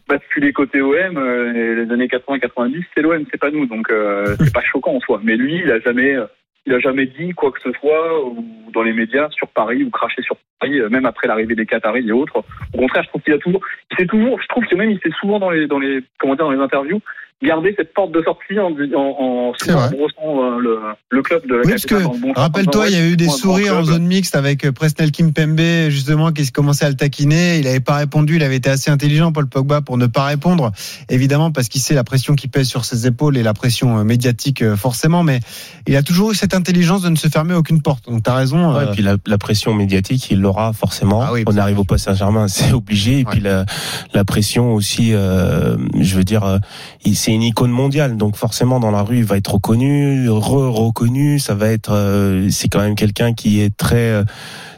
basculé côté OM. euh, les années 80-90, c'est l'OM, c'est pas nous, donc euh, c'est pas choquant en soi. Mais lui, il a jamais, euh, il a jamais dit quoi que ce soit ou dans les médias sur Paris ou craché sur Paris, euh, même après l'arrivée des Qataris et autres. Au contraire, je trouve qu'il a toujours, il s'est toujours, je trouve que même il s'est souvent dans les, dans les, comment dire, dans les interviews, garder cette porte de sortie en, en, en, brossant euh, le, le club de la Oui, parce que, bon rappelle-toi, en il y a eu des ouais, sourires en zone mixte avec euh, Presnel Kimpembe, justement, qui se commençait à le taquiner. Il n'avait pas répondu. Il avait été assez intelligent, Paul Pogba, pour ne pas répondre. Évidemment, parce qu'il sait la pression qui pèse sur ses épaules et la pression euh, médiatique, forcément. Mais il a toujours eu cette intelligence de ne se fermer aucune porte. Donc, t'as raison. Ouais, euh, et puis la, la pression médiatique, il l'aura forcément. Ah oui, on arrive au Paris Saint-Germain, [laughs] c'est obligé. Et puis la, la pression aussi, euh, je veux dire, euh, il- c'est une icône mondiale, donc forcément dans la rue, il va être reconnu, re-reconnu. Ça va être, euh, c'est quand même quelqu'un qui est très euh,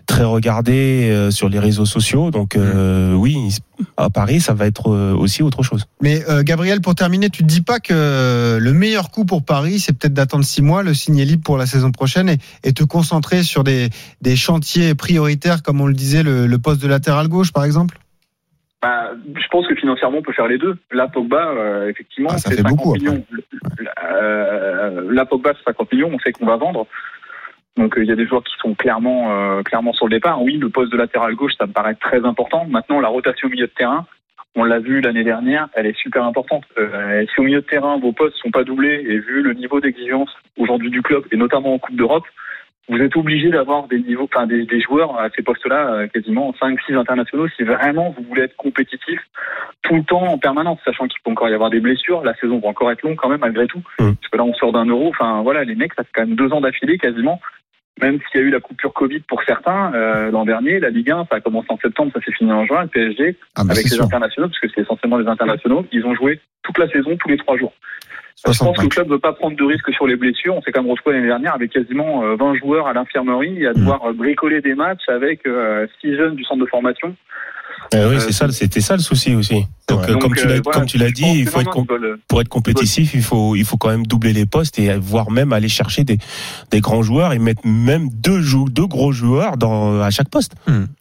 très regardé euh, sur les réseaux sociaux. Donc euh, oui, à Paris, ça va être euh, aussi autre chose. Mais euh, Gabriel, pour terminer, tu te dis pas que le meilleur coup pour Paris, c'est peut-être d'attendre six mois, le signer libre pour la saison prochaine et, et te concentrer sur des, des chantiers prioritaires, comme on le disait, le, le poste de latéral gauche, par exemple? Bah, je pense que financièrement, on peut faire les deux. Là, Pogba, euh, effectivement, Ah, c'est fait 50 beaucoup, après. millions. Euh, là, Pogba, c'est 50 millions, on sait qu'on va vendre. Donc, euh, il y a des joueurs qui sont clairement, clairement sur le départ. Oui, le poste de latéral gauche, ça me paraît très important. Maintenant, la rotation au milieu de terrain, on l'a vu l'année dernière, elle est super importante. Si au milieu de terrain, vos postes sont pas doublés, et vu le niveau d'exigence aujourd'hui du club, et notamment en Coupe d'Europe, vous êtes obligé d'avoir des niveaux, enfin des, des joueurs à ces postes-là, euh, quasiment 5-6 internationaux, si vraiment vous voulez être compétitif tout le temps en permanence, sachant qu'il peut encore y avoir des blessures, la saison va encore être longue quand même malgré tout, Mm. parce que là on sort d'un euro, enfin voilà, les mecs, ça fait quand même deux ans d'affilée quasiment, même s'il y a eu la coupure Covid pour certains, euh, l'an dernier, la Ligue 1, ça a commencé en septembre, ça s'est fini en juin, le PSG, ah, bah, avec les sûr. internationaux, parce que c'est essentiellement les internationaux, ils ont joué toute la saison, tous les trois jours. Je pense 60 que le club ne veut pas prendre de risques sur les blessures. On s'est quand même retrouvé l'année dernière avec quasiment euh, 20 joueurs à l'infirmerie et à devoir euh, bricoler des matchs avec euh, six jeunes du centre de formation. Eh oui, Euh, c'est ça, c'était ça le souci aussi. Donc, euh, comme Donc, tu l'as, euh, voilà, comme tu l'as je dit, il faut être non, pour être compétitif, il faut, il faut quand même doubler les postes et voire même aller chercher des, des grands joueurs et mettre même deux, jou- deux gros joueurs dans, à chaque poste.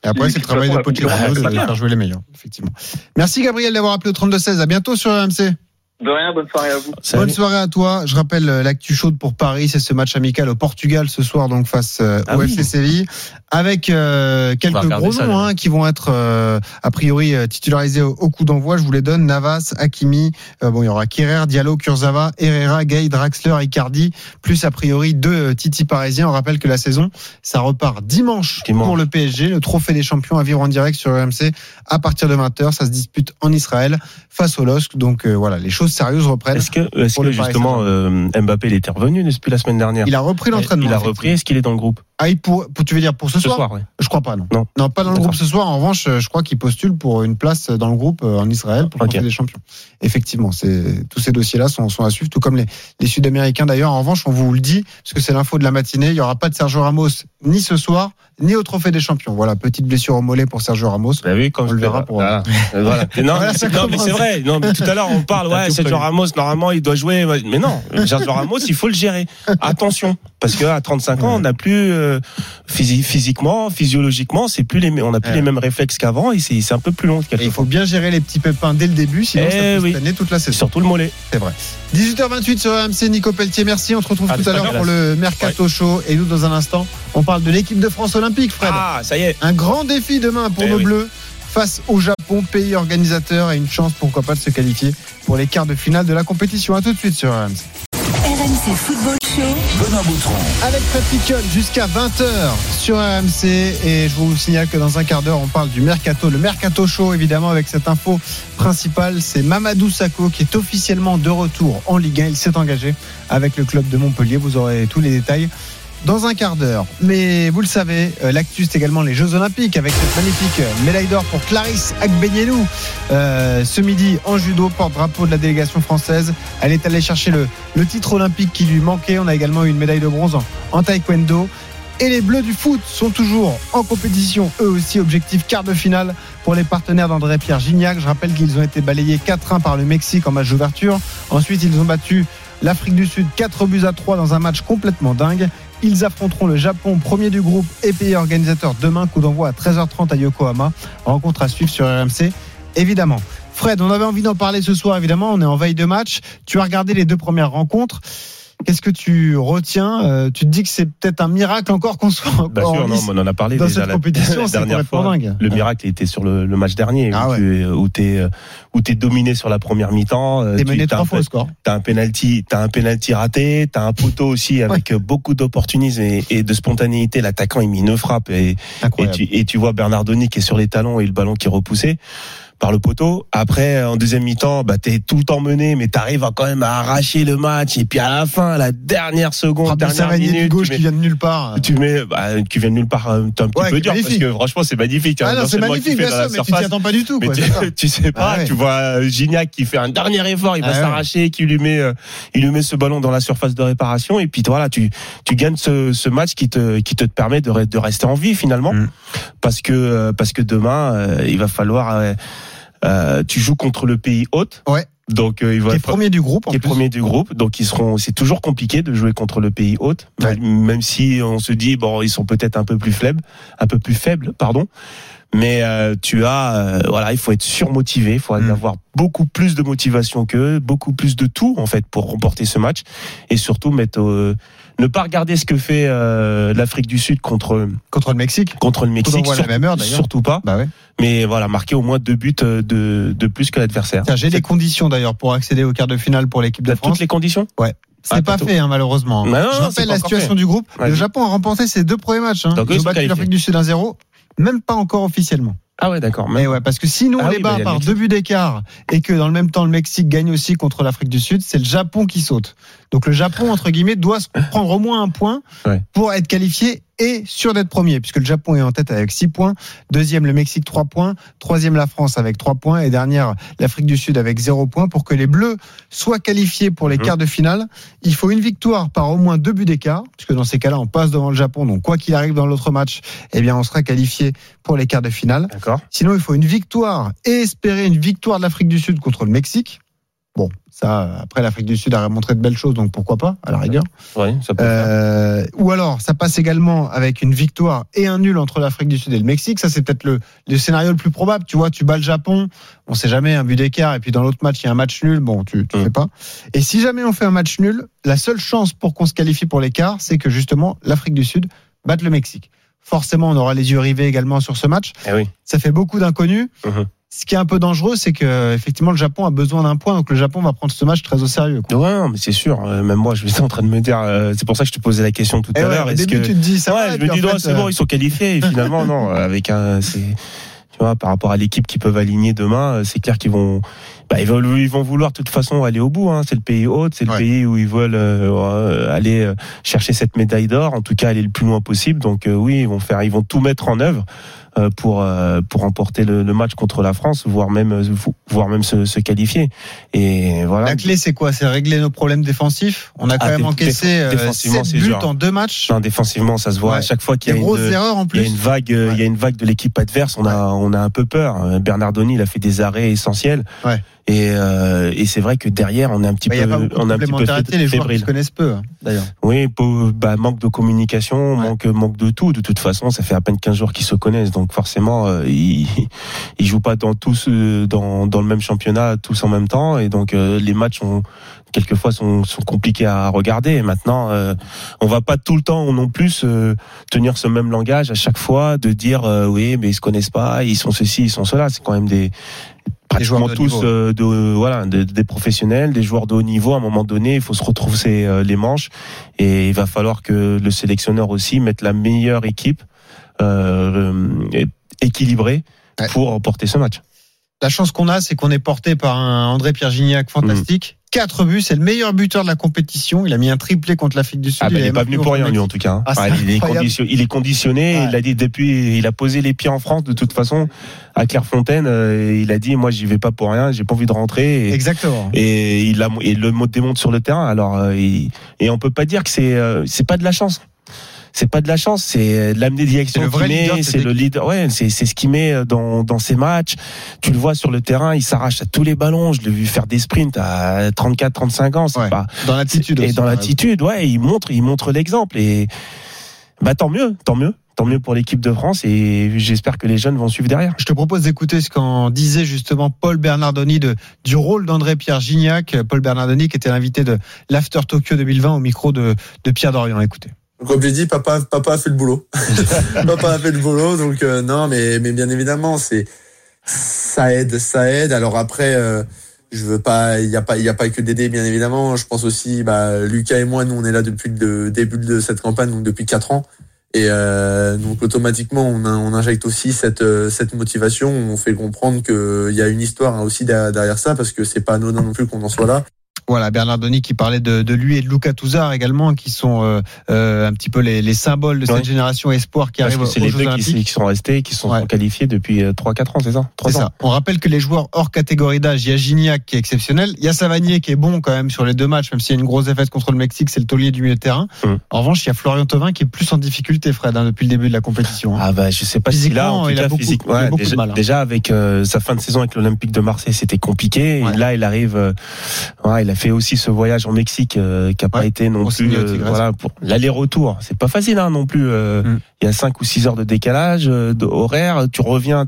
Et après, c'est le travail de Pochettino de faire jouer les meilleurs, effectivement. Merci Gabriel d'avoir appelé au 32-16. À bientôt sur RMC. De rien, bonne soirée à vous. Bonne soirée à toi. Je rappelle euh, l'actu chaude pour Paris, c'est ce match amical au Portugal ce soir donc face euh, Ah au oui. FC Séville avec euh, quelques gros ça, noms hein, qui vont être euh, a priori euh, titularisés au, au coup d'envoi. Je vous les donne Navas, Hakimi, euh, bon il y aura Kerrer, Diallo, Kurzawa, Herrera, Gay, Draxler, Icardi, plus a priori deux Titi parisiens. On rappelle que la saison ça repart dimanche, Dimanche. pour le PSG, le trophée des champions à vivre en direct sur RMC à partir de 20h. Ça se dispute en Israël face au LOSC. Donc euh, voilà, les choses sérieuses reprennent. Est-ce que, est-ce que justement euh, Mbappé il était revenu depuis la semaine dernière? Il a repris l'entraînement. Il a repris. Est-ce qu'il est dans le groupe? Ah, il pour, pour- tu veux dire pour ce, ce soir, soir ouais. Je crois pas, non. Non. pas dans le groupe ce soir. En revanche, euh, je crois qu'il postule pour une place dans le groupe euh, en Israël pour le Ok. Trophée des champions. Effectivement, c'est tous ces dossiers-là sont, sont à suivre, tout comme les, les Sud-Américains d'ailleurs. En revanche, on vous le dit, parce que c'est l'info de la matinée, il y aura pas de Sergio Ramos ni ce soir, ni au Trophée des champions. Voilà, petite blessure au mollet pour Sergio Ramos. Avez vu quand On je le verra pour- Voilà. Voilà. Mais [laughs] Non, Voilà, mais ça c'est- non, mais c'est vrai. Non, mais tout à l'heure on [laughs] parle. Ouais, Sergio. Ramos normalement il doit jouer. Mais non, Sergio Ramos il faut le gérer. Attention, parce que à 35 ans on n'a plus euh, physi- physiquement, physiologiquement, c'est plus les, on n'a plus Ouais. les mêmes réflexes qu'avant et c'est c'est un peu plus long. Et il faut bien gérer les petits pépins dès le début, sinon Eh ça peut oui. se traîner toute la Et saison. surtout le mollet. C'est vrai. 18h28 sur RMC, Nico Pelletier, merci. On se retrouve tout à l'heure pour le Mercato Show. Et nous, dans un instant, on parle de l'équipe de France olympique, Fred. Ah, ça y est. Un grand défi demain pour Eh nos oui. Bleus face au Japon, pays organisateur, et une chance, pourquoi pas, de se qualifier pour les quarts de finale de la compétition. À tout de suite sur RMC. RMC Football Show. Benoît Boutron. Avec Piquion jusqu'à 20h sur RMC. Et je vous signale que dans un quart d'heure, on parle du Mercato. Le Mercato Show, évidemment, avec cette info principale. C'est Mamadou Sakho qui est officiellement de retour en Ligue 1. Il s'est engagé avec le club de Montpellier. Vous aurez tous les détails dans un quart d'heure. Mais vous le savez, euh, l'actu, c'est également les Jeux Olympiques avec cette magnifique euh, médaille d'or pour Clarisse Agbenienou. Euh, ce midi, en judo, porte-drapeau de la délégation française. Elle est allée chercher le, le titre olympique qui lui manquait. On a également eu une médaille de bronze en, en taekwondo. Et les Bleus du foot sont toujours en compétition, eux aussi, objectif quart de finale pour les partenaires d'André-Pierre Gignac. Je rappelle qu'ils ont été balayés 4-1 par le Mexique en match d'ouverture. Ensuite, ils ont battu l'Afrique du Sud 4 buts à 3 dans un match complètement dingue. Ils affronteront le Japon, premier du groupe et pays organisateur demain, coup d'envoi à 13h30 à Yokohama. Rencontre à suivre sur RMC, évidemment. Fred, on avait envie d'en parler ce soir, évidemment. On est en veille de match. Tu as regardé les deux premières rencontres. Qu'est-ce que tu retiens Euh, Tu te dis que c'est peut-être un miracle encore qu'on soit Bien encore sûr, en non, on en a parlé dans déjà cette la, compétition. la dernière fois. dingue. Le miracle était sur le, le match dernier Ah où ouais. tu es où t'es dominé sur la première mi-temps. euh, T'es mené trois fois au score. T'as un penalty, t'as un penalty raté, t'as un poteau aussi avec euh, beaucoup d'opportunisme et, et de spontanéité. L'attaquant il met une frappe et, tu et tu vois Bernardoni qui est sur les talons et le ballon qui est repoussé par le poteau. Après, en deuxième mi-temps, bah, t'es tout le temps mené, mais t'arrives à quand même à arracher le match. Et puis à la fin, la dernière seconde, Frappe de dernière minute, du gauche tu mets- qui vient de nulle part. tu mets, bah, qui vient de nulle part, euh, t'es un petit Ouais, peu dur parce que franchement c'est magnifique. hein, Ah non c'est magnifique, bien sûr, mais tu t'y attends pas du tout. mais quoi, tu, ça. [laughs] tu sais pas, Ah ouais. tu vois euh, Gignac qui fait un dernier effort, il va Ah ouais. s'arracher, qui lui met, euh, il lui met ce ballon dans la surface de réparation et puis voilà, tu, tu gagnes ce, ce match qui te, qui te permet de, re- de rester en vie finalement, Mm. parce que, euh, parce que demain euh, il va falloir, euh, euh, tu joues contre le pays hôte, Ouais. donc euh, il va Qui est être- premier du groupe. en qui est plus. premier du groupe, donc ils seront. C'est toujours compliqué de jouer contre le pays hôte, Ouais. même si on se dit bon, ils sont peut-être un peu plus faibles, un peu plus faibles, pardon. Mais euh, tu as, euh, voilà, il faut être surmotivé, il faut Mm. avoir beaucoup plus de motivation qu'eux, beaucoup plus de tout en fait pour remporter ce match, et surtout mettre, euh, ne pas regarder ce que fait euh, l'Afrique du Sud contre Contre le Mexique. contre le Mexique, à la sur- même heure, d'ailleurs. surtout pas. Bah ouais. Mais voilà, marquer au moins deux buts euh, de, de plus que l'adversaire. J'ai les conditions d'ailleurs pour accéder au quart de finale pour l'équipe de France. toutes les conditions? C'est Ah, pas fait hein, malheureusement. Non, non, Je rappelle la situation fait. du groupe. Le Japon a remporté ses deux premiers matchs. Hein. Donc, Ils ont battu l'Afrique du Sud 1-0. Même pas encore officiellement. Ah ouais, d'accord. Mais ouais, parce que si nous on Ah les oui, bah, par deux buts d'écart et que dans le même temps le Mexique gagne aussi contre l'Afrique du Sud, c'est le Japon qui saute. Donc le Japon entre guillemets doit se prendre au moins un point Ouais. pour être qualifié est sûr d'être premier, puisque le Japon est en tête avec 6 points. Deuxième, le Mexique, 3 points. Troisième, la France avec 3 points. Et dernière, l'Afrique du Sud avec 0 points. Pour que les Bleus soient qualifiés pour les Mhm. quarts de finale, il faut une victoire par au moins deux buts d'écart, puisque dans ces cas-là, on passe devant le Japon. Donc, quoi qu'il arrive dans l'autre match, eh bien, on sera qualifié pour les quarts de finale. D'accord. Sinon, il faut une victoire et espérer une victoire de l'Afrique du Sud contre le Mexique. Bon, ça, après, l'Afrique du Sud a montré de belles choses, donc pourquoi pas, à la rigueur. Ouais, ça peut. Euh, ou alors, ça passe également avec une victoire et un nul entre l'Afrique du Sud et le Mexique. Ça, c'est peut-être le, le scénario le plus probable. Tu vois, tu bats le Japon, on sait jamais, un but d'écart, et puis dans l'autre match, il y a un match nul. Bon, tu ne Mm. fais pas. Et si jamais on fait un match nul, la seule chance pour qu'on se qualifie pour l'écart, c'est que justement, l'Afrique du Sud batte le Mexique. Forcément, on aura les yeux rivés également sur ce match. Eh oui. Ça fait beaucoup d'inconnus. Mhm. Ce qui est un peu dangereux, c'est que effectivement le Japon a besoin d'un point, donc le Japon va prendre ce match très au sérieux. quoi. Ouais, non, mais c'est sûr. Euh, Même moi, je suis en train de me dire. euh, c'est pour ça que je te posais la question tout Et à ouais, l'heure. au début, que tu te dis ça ouais, va, je me dis c'est bon, euh, ils sont qualifiés. Et finalement, [laughs] non. Avec un, c'est, tu vois, par rapport à l'équipe qu'ils peuvent aligner demain, euh, c'est clair qu'ils vont, bah, ils vont, ils vont vouloir de toute façon aller au bout. Hein. C'est le pays hôte, c'est le Ouais. pays où ils veulent euh, euh, aller chercher cette médaille d'or. En tout cas, aller le plus loin possible. Donc euh, oui, ils vont faire, ils vont tout mettre en œuvre pour euh, pour remporter le, le match contre la France, voire même euh, voire même se, se qualifier. Et voilà. La clé, c'est quoi? C'est régler nos problèmes défensifs? On a quand Ah, même encaissé déf- euh, défensivement, 7 c'est buts dur. en deux matchs. Non, défensivement, ça se voit Ouais. à chaque fois qu'il y a une, erreurs en il y a plus. une vague, euh, il y a une vague de l'équipe adverse. On a, on a un peu peur. Euh, Bernardoni, il a fait des arrêts essentiels. Ouais. Et, euh, et c'est vrai que derrière, on est un petit Bah, peu, a pas on est un petit peu complémentarité, les joueurs qui fébrile. se connaissent peu, hein, d'ailleurs. Oui, pour- bah, manque de communication, Ouais. manque, manque de tout. De toute façon, ça fait à peine 15 jours qu'ils se connaissent, donc forcément, euh, ils, [laughs] ils jouent pas dans tous, euh, dans, dans le même championnat, tous en même temps, et donc euh, les matchs ont quelquefois sont, sont compliqués à regarder. Et maintenant, euh, on va pas tout le temps non plus euh, tenir ce même langage à chaque fois de dire euh, oui, mais ils se connaissent pas, ils sont ceci, ils sont cela. C'est quand même des pratiquement de tous euh, de, voilà de- des professionnels, des joueurs de haut niveau. À un moment donné, il faut se retrousser euh, les manches et il va falloir que le sélectionneur aussi mette la meilleure équipe euh, équilibrée Ouais. pour remporter ce match. La chance qu'on a, c'est qu'on est porté par un André Pierre Gignac fantastique. Quatre buts, c'est le meilleur buteur de la compétition. Il a mis un triplé contre l'Afrique du Sud. Ah bah, il avait est pas venu pour rien lui en tout cas. hein. Ah, Ouais, il, est incroyable. condition- il est conditionné. Ouais. Il a dit depuis, il a posé les pieds en France de toute façon à Clairefontaine. euh, il a dit moi j'y vais pas pour rien, j'ai pas envie de rentrer. Et, Exactement. et il a et le mot démontre sur le terrain. Alors euh, il- et on peut pas dire que c'est euh, c'est pas de la chance. C'est pas de la chance, c'est de l'amener direction C'est le leader c'est le leader. Ouais, c'est c'est ce qu'il met dans dans ses matchs. Tu le vois sur le terrain, il s'arrache à tous les ballons. Je l'ai vu faire des sprints à 34, 35 ans. C'est Ouais. pas Dans l'attitude et aussi. dans l'attitude, ouais, il montre, il montre l'exemple et bah tant mieux, tant mieux, tant mieux pour l'équipe de France et j'espère que les jeunes vont suivre derrière. Je te propose d'écouter ce qu'en disait justement Paul Bernardoni de, du rôle d'André Pierre Gignac. Paul Bernardoni qui était l'invité de l'After Tokyo 2020 au micro de, de Pierre Dorian. Écoutez. Comme j'ai dit, papa, papa a fait le boulot. [laughs] papa a fait le boulot, donc euh, non, mais mais bien évidemment, c'est ça aide, ça aide. Alors après, euh, je veux pas, il y a pas, il y a pas que Dédé, bien évidemment. Je pense aussi, bah, Lucas et moi, nous, on est là depuis le début de cette campagne, donc depuis quatre ans. Et euh, donc automatiquement, on, on injecte aussi cette euh, cette motivation. On fait comprendre qu'il y a une histoire hein, aussi derrière, derrière ça, parce que c'est pas anodin non plus qu'on en soit là. Voilà, Bernardoni qui parlait de, de lui et de Luca Touzard également, qui sont euh, euh, un petit peu les, les symboles de Ouais. cette génération espoir qui Parce arrive c'est les Jeux deux qui, sont restés, qui sont Ouais. qualifiés depuis 3-4 ans, c'est ça? C'est 3 ans. ça. On rappelle que les joueurs hors catégorie d'âge, il y a Gignac qui est exceptionnel, il y a Savanier qui est bon quand même sur les deux matchs, même s'il y a une grosse défaite contre le Mexique, c'est le taulier du milieu de terrain. Hum. En revanche, il y a Florian Thauvin qui est plus en difficulté, Fred, hein, depuis le début de la compétition. hein. Ah bah je sais pas si là en tout il a cas beaucoup- physique il a beaucoup de déjà, mal, hein. déjà avec euh, sa fin de saison avec l'Olympique de Marseille c'était compliqué et là il arrive euh, il a fait aussi ce voyage en Mexique euh, qui a pas Ouais, été non plus euh, voilà pour l'aller-retour. C'est pas facile hein, non plus euh, Mm. il y a 5 ou 6 heures de décalage euh, horaire. Tu reviens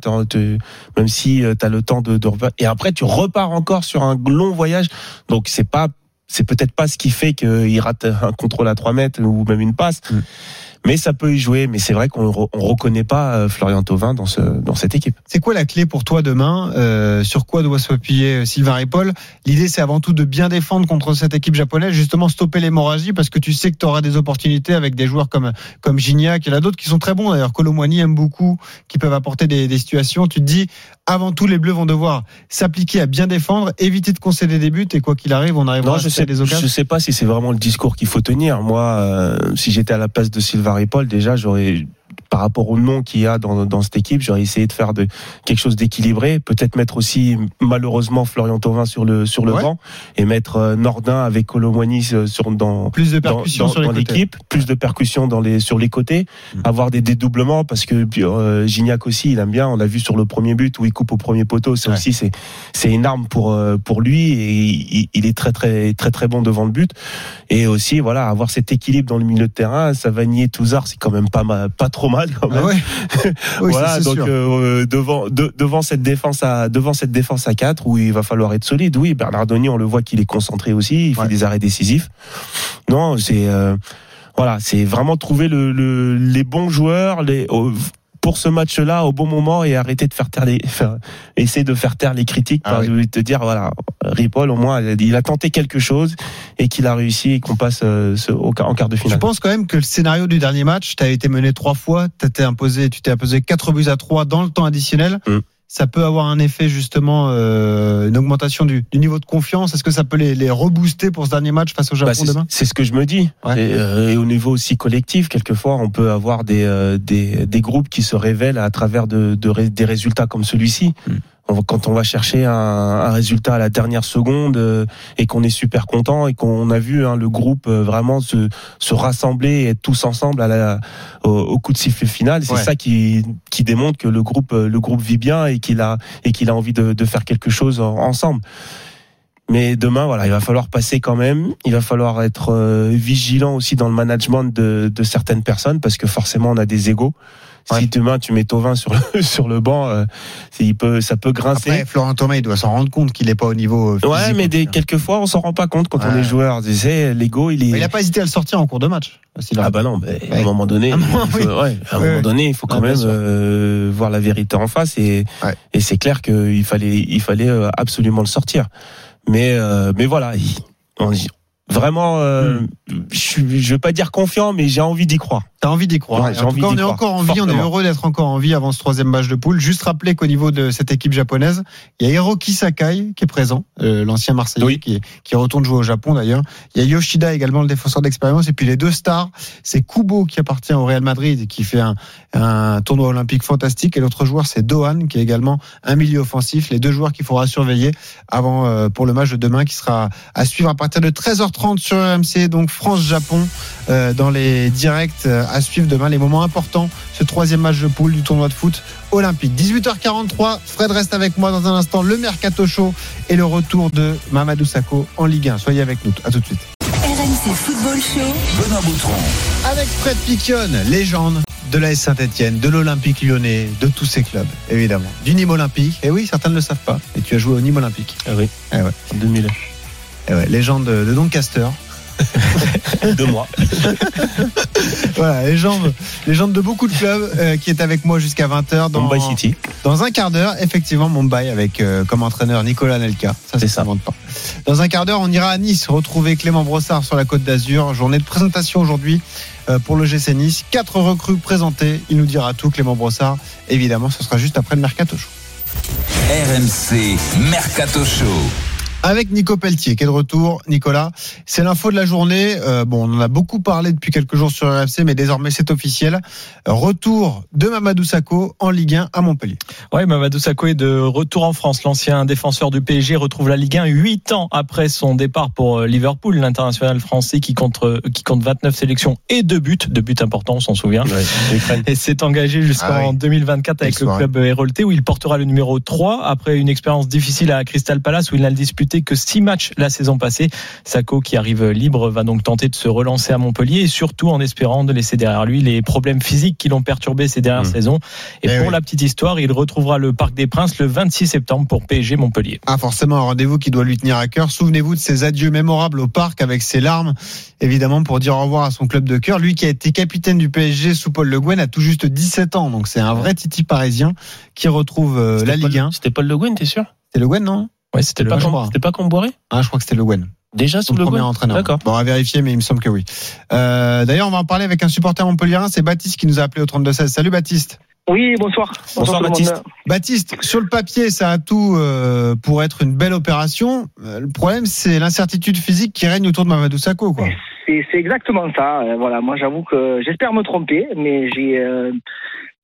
même si tu as le temps de, de et après tu repars encore sur un long voyage. Donc c'est pas c'est peut-être pas ce qui fait qu'il rate un contrôle à 3 mètres ou même une passe. Mm. Mais ça peut y jouer mais c'est vrai qu'on re- on reconnaît pas euh, Florian Thauvin dans ce dans cette équipe C'est quoi la clé pour toi demain euh, Sur quoi doit s'appuyer euh, Sylvain Ripoll L'idée, c'est avant tout de bien défendre contre cette équipe japonaise, justement stopper l'hémorragie, parce que tu sais que tu auras des opportunités avec des joueurs comme comme Gignac. Il y en a d'autres qui sont très bons d'ailleurs. Colomwani aime beaucoup, qui peuvent apporter des, des situations. Tu te dis, avant tout, les Bleus vont devoir s'appliquer à bien défendre, éviter de concéder des buts, et quoi qu'il arrive, on arrivera Non, à je sais, des occasions. je sais pas si c'est vraiment le discours qu'il faut tenir. Moi, euh, si j'étais à la place de Sylvain Ripoll, déjà, j'aurais par rapport au nom qu'il y a dans, dans cette équipe, j'aurais essayé de faire de, quelque chose d'équilibré, peut-être mettre aussi malheureusement Florian Thauvin sur le sur le Ouais. banc et mettre euh, Nordin avec Colomwani sur dans Plus de dans, percussions l'équipe, plus de percussions dans les sur les côtés, Mm. avoir des dédoublements parce que euh, Gignac aussi il aime bien. On l'a vu sur le premier but où il coupe au premier poteau, c'est Ouais. aussi c'est c'est une arme pour euh, pour lui et il, il est très très très très bon devant le but et aussi voilà avoir cet équilibre dans le milieu de terrain. Savanier, Touzard, c'est quand même pas pas trop mal quand même. Ah ouais. [laughs] Oui, voilà, donc sûr. euh, devant de- devant cette défense à devant cette défense à 4 où il va falloir être solide. Oui, Bernardoni, on le voit qu'il est concentré aussi, il fait des arrêts décisifs. Non, c'est euh, voilà, c'est vraiment trouver le, le- les bons joueurs les pour ce match-là au bon moment et arrêter de faire taire les essayer de faire taire les critiques Ah par oui. de te dire voilà Ripoll au moins il a tenté quelque chose et qu'il a réussi et qu'on passe euh, ce- au, en quart de Je finale. pense quand même que le scénario du dernier match, tu as été mené trois fois, t'as imposé, tu t'es imposé quatre buts à trois dans le temps additionnel. Mm. Ça peut avoir un effet justement, euh, une augmentation du, du niveau de confiance? Est-ce que ça peut les, les rebooster pour ce dernier match face au Japon Bah, c'est demain? c'est ce que je me dis. Ouais. Et, euh, et au niveau aussi collectif, quelquefois, on peut avoir des, euh, des, des groupes qui se révèlent à travers de, de des résultats comme celui-ci. Mm. On Quand on va chercher un, un résultat à la dernière seconde euh, et qu'on est super content et qu'on a vu hein, le groupe euh, vraiment se, se rassembler et être tous ensemble à la, au, au coup de sifflet final, c'est Ouais. ça qui, qui démontre que le groupe, euh, le groupe vit bien et qu'il a, et qu'il a envie de, de faire quelque chose en- ensemble. Mais demain, voilà, il va falloir passer quand même. Il va falloir être euh, vigilant aussi dans le management de, de certaines personnes parce que forcément, on a des égaux. Ouais. Si demain tu mets Tovin sur le [laughs] sur le banc, euh, il peut, ça peut grincer. Après, Florent Thomas, il doit s'en rendre compte qu'il n'est pas au niveau. euh, ouais, physique, mais en des, quelquefois, on s'en rend pas compte quand on Ouais. est joueur. Tu sais, l'ego, il est. Mais il n'a pas hésité à le sortir en cours de match. Ah bah non, mais à Ouais. un moment donné, À un moment, il faut, oui. ouais, à un Oui, moment oui. donné, il faut quand Ah, même euh, voir la vérité en face et Ouais. et c'est clair qu'il fallait il fallait euh, absolument le sortir. Mais euh, mais voilà, il- on vraiment, euh, Hmm. je je veux pas dire confiant, mais j'ai envie d'y croire. T'as envie d'y croire. Ouais, En tout cas, on est encore en vie. On est heureux d'être encore en vie avant ce troisième match de poule. Juste rappeler qu'au niveau de cette équipe japonaise, il y a Hiroki Sakai qui est présent, euh, l'ancien Marseillais Oui. qui, qui retourne jouer au Japon d'ailleurs. Il y a Yoshida également, le défenseur d'expérience. Et puis les deux stars, c'est Kubo qui appartient au Real Madrid et qui fait un, un tournoi olympique fantastique. Et l'autre joueur, c'est Dohan qui est également un milieu offensif. Les deux joueurs qu'il faudra surveiller avant euh, pour le match de demain qui sera à suivre à partir de 13h30 sur RMC. Donc France-Japon euh, dans les directs à suivre demain. Les moments importants, ce troisième match de poule du tournoi de foot olympique. 18h43, Fred reste avec moi dans un instant. Le Mercato Show et le retour de Mamadou Sakho en Ligue 1. Soyez avec nous. À tout de suite. RMC Football Show. Benoît Boutron. Avec Fred Piquion, légende de l'AS Saint-Etienne, de l'Olympique lyonnais, de tous ces clubs, évidemment. Du Nîmes Olympique. Et oui, certains ne le savent pas. Et tu as joué au Nîmes Olympique. Ah oui. Eh ouais. 2000. Et ouais, légende de, de Doncaster. Deux mois. Voilà, légende, légende de beaucoup de clubs euh, qui est avec moi jusqu'à 20h dans, Mumbai City. dans un quart d'heure. Effectivement, Mumbai avec euh, comme entraîneur Nicolas Nelka. Ça, C'est ça ça. pas. Dans un quart d'heure, on ira à Nice retrouver Clément Brossard sur la Côte d'Azur. Journée de présentation aujourd'hui euh, pour le GC Nice. Quatre recrues présentées. Il nous dira tout, Clément Brossard. Évidemment, ce sera juste après le Mercato Show. RMC Mercato Show. Avec Nico Pelletier qui est de retour. Nicolas, c'est l'info de la journée. Euh, bon, on en a beaucoup parlé depuis quelques jours sur RFC, mais désormais c'est officiel. Retour de Mamadou Sakho en Ligue 1 à Montpellier. Ouais, Mamadou Sakho est de retour en France. L'ancien défenseur du PSG retrouve la Ligue 1 huit ans après son départ pour euh, Liverpool, l'international français qui compte, euh, qui compte 29 sélections et deux buts, deux buts importants, on s'en souvient. Ouais. Et s'est engagé jusqu'en Ah oui. 2024 avec Quelle le club Hérolté où il portera le numéro 3 après une expérience difficile à Crystal Palace où il n'a disputé que six matchs la saison passée. Sako qui arrive libre va donc tenter de se relancer à Montpellier et surtout en espérant de laisser derrière lui les problèmes physiques qui l'ont perturbé ces dernières Mmh. saisons. Et, Eh pour oui. la petite histoire, il retrouvera le Parc des Princes le 26 septembre pour PSG Montpellier. Ah, forcément, un rendez-vous qui doit lui tenir à cœur. Souvenez-vous de ses adieux mémorables au parc avec ses larmes, évidemment, pour dire au revoir à son club de cœur. Lui qui a été capitaine du PSG sous Paul Le Guen a tout juste 17 ans. Donc c'est un vrai titi parisien qui retrouve euh, la Ligue 1. C'était Paul Le Guen, t'es sûr? C'était Le Guen, non? Ouais, c'était le Pas. C'était pas Comboiré Ah, je crois que c'était Le Guen. Déjà Son sous le premier Guen entraîneur. D'accord. Bon, on va vérifier, mais il me semble que oui. Euh, D'ailleurs, on va en parler avec un supporter montpellierin. C'est Baptiste qui nous a appelé au 32-16. Salut Baptiste. Oui, bonsoir. Bonsoir. Baptiste. Baptiste, sur le papier, ça a tout euh, pour être une belle opération. Euh, Le problème, c'est l'incertitude physique qui règne autour de Mamadou Sakho. Quoi. c'est c'est exactement ça. Euh, voilà, moi j'avoue que j'espère me tromper, mais j'ai, euh,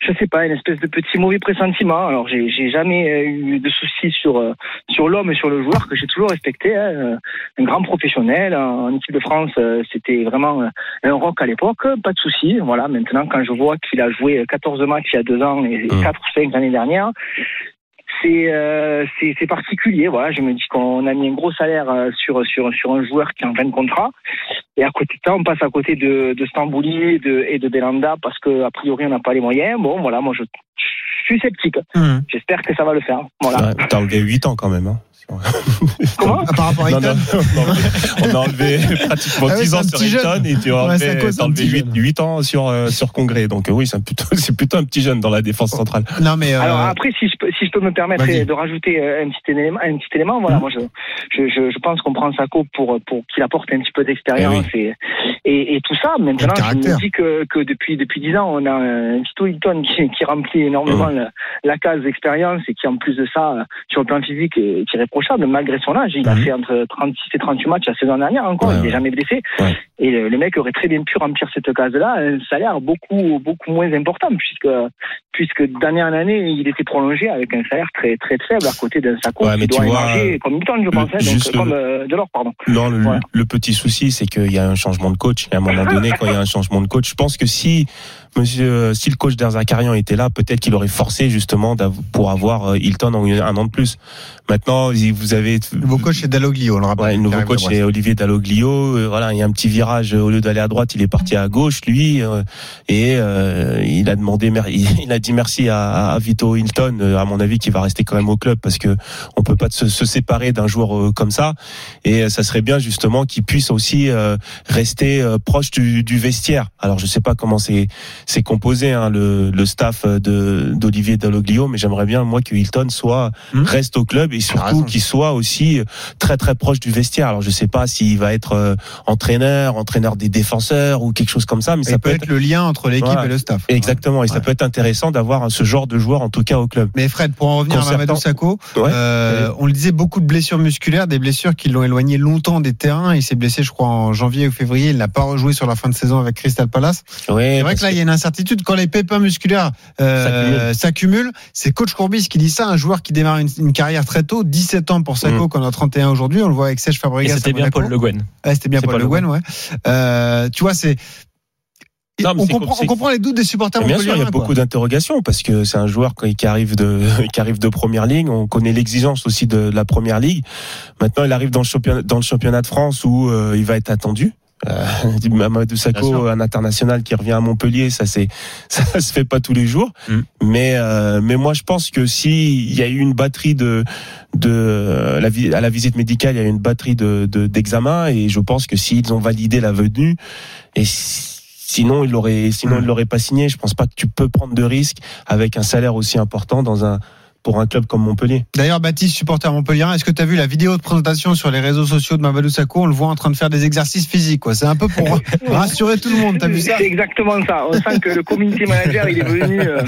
je sais pas, une espèce de petit mauvais pressentiment. Alors j'ai j'ai jamais euh, eu de soucis sur euh, sur l'homme et sur le joueur que j'ai toujours respecté. hein. Euh, Un grand professionnel en équipe de France, c'était vraiment un rock à l'époque, pas de soucis. Voilà, maintenant quand je vois qu'il a joué 14 matchs il y a deux ans et Mm. 4 ou 5 l'année dernière. C'est euh, c'est c'est particulier, voilà. Je me dis qu'on a mis un gros salaire euh, sur sur sur un joueur qui est en fin de contrat, et à côté de ça, on passe à côté de de Stambouli et de et de Belanda parce que a priori on n'a pas les moyens. Bon, voilà, moi je, je suis sceptique. Hum. J'espère que ça va le faire. Voilà. T'as enlevé 8 ans quand même. Hein. [laughs] Comment Par rapport à Non, Ayton non, non, on a enlevé [laughs] pratiquement Ah ouais, 10 ans sur. Hilton et tu as enlevé, c'est à cause t'as d'un enlevé petit 8, jeune. 8 ans sur, euh, sur Congrès. Donc euh, oui, c'est plutôt, [laughs] c'est plutôt un petit jeune dans la défense centrale. Non, mais. euh, Alors après, si je peux, si je peux me permettre de rajouter un petit élément, un petit élément, voilà, Mhm. moi je, je, je, pense qu'on prend Sako pour pour qu'il apporte un petit peu d'expérience et, et et tout ça. Maintenant, je me dis que que depuis depuis dix ans, on a un Tito Hilton qui, qui remplit énormément la, la case d'expérience et qui en plus de ça, sur le plan physique, est irréprochable malgré son âge. Il a Mhm. fait entre 36 et 38 matchs la saison dernière encore. Ouais, il ouais. n'est jamais blessé. Ouais. Et le, le mec aurait très bien pu remplir cette case-là, un salaire beaucoup beaucoup moins important puisque puisque d'année en année, il était prolongé avec un salaire très très faible à côté d'un mais qui doit tu vois, émerger comme Hilton, je pense, hein, juste donc, le- comme euh, Delors, pardon. Non, le, Voilà. le petit souci, c'est qu'il y a un changement de coach. Et à un moment [laughs] donné, quand il y a un changement de coach, je pense que si Monsieur, si le coach d'Erzakarian était là, peut-être qu'il aurait forcé justement pour avoir euh, Hilton un an de plus. Maintenant, vous avez Le nouveau coach, c'est Dalloglio, on le rappelle. Ouais, le nouveau coach c'est Olivier Dalloglio. Euh, voilà, il y a un petit virage euh, au lieu d'aller à droite, il est parti à gauche lui euh, et euh, il a demandé [laughs] il a dit merci à, à Vito Hilton euh, à mon avis qui va rester quand même au club parce que on peut pas se, se séparer d'un joueur euh, comme ça et euh, ça serait bien justement qu'il puisse aussi euh, rester euh, proche du, du vestiaire. Alors je sais pas comment c'est c'est composé hein, le, le staff de d'Olivier Dalloglio mais j'aimerais bien moi que Hilton soit Mhm. reste au club et surtout qu'il soit aussi euh, très très proche du vestiaire. Alors je sais pas s'il va être euh, entraîneur, entraîneur des défenseurs ou quelque chose comme ça, mais Et ça peut être le lien entre l'équipe Voilà. et le staff. exactement et ça peut être intéressant d'avoir ce genre de joueur en tout cas au club. Mais Fred, pour en revenir à Mamadou Sakho, Ouais. euh, on le disait, beaucoup de blessures musculaires, des blessures qui l'ont éloigné longtemps des terrains. Il s'est blessé, je crois, en janvier ou février. Il n'a pas rejoué sur la fin de saison avec Crystal Palace. Ouais, C'est vrai que là, il y a une incertitude. Quand les pépins musculaires euh, s'accumulent, c'est coach Courbis qui dit ça. Un joueur qui démarre une, une carrière très tôt, 17 ans pour Sakho, Mm. qu'on a 31 aujourd'hui. On le voit avec Serge Et Fabregas. c'était bien. Paul Le Guen. C'était bien Paul Paul Le Guen, ouais. Euh, tu vois, c'est. Non, on, comprend, on les doutes des supporters Bien sûr, il y a quoi. beaucoup d'interrogations parce que c'est un joueur qui arrive de [laughs] qui arrive de première ligue. On connaît l'exigence aussi de la première ligue. Maintenant, il arrive dans le championnat dans le championnat de France où euh, il va être attendu. Euh, [laughs] Mamadou Sakho, un international qui revient à Montpellier, ça c'est [laughs] ça se fait pas tous les jours. Mm. Mais euh, mais moi je pense que si il y a eu une batterie de de la à la visite médicale, il y a eu une batterie de de- d'examens et je pense que s'ils ont validé la venue et si- Sinon, il l'aurait, sinon, Mm. il l'aurait pas signé. Je pense pas que tu peux prendre de risques avec un salaire aussi important dans un, pour un club comme Montpellier. D'ailleurs, Baptiste, supporter montpelliérain, est-ce que tu as vu la vidéo de présentation sur les réseaux sociaux de Mamadou Sakho? On le voit en train de faire des exercices physiques. quoi. C'est un peu pour [laughs] rassurer tout le monde. T'as vu ça? C'est exactement ça. On sent que le community manager, il est venu euh,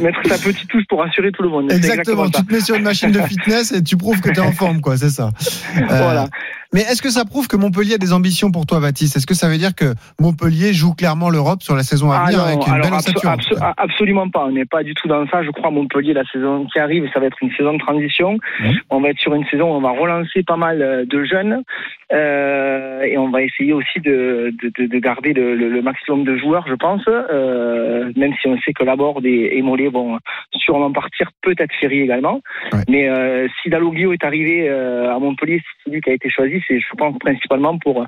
mettre sa petite touche pour rassurer tout le monde. Exactement. exactement Tu te mets sur une machine de fitness et tu prouves que tu es en forme, quoi. C'est ça. Euh, Voilà. Mais est-ce que ça prouve que Montpellier a des ambitions pour toi, Baptiste? Est-ce que ça veut dire que Montpellier joue clairement l'Europe sur la saison à Ah venir non, avec une alors belle abso- absolument pas. On n'est pas du tout dans ça. Je crois Montpellier la saison qui arrive, ça va être une saison de transition. On va être sur une saison où on va relancer pas mal euh, de jeunes euh, et on va essayer aussi de, de, de- de garder le, le- le maximum de joueurs, je pense. Euh, même si on sait que Laborde et, et Mollet vont sûrement partir, peut-être Ferry également. Ouais. Mais euh, si Dalloglio est arrivé à Montpellier, c'est lui qui a été choisi, c'est je pense principalement pour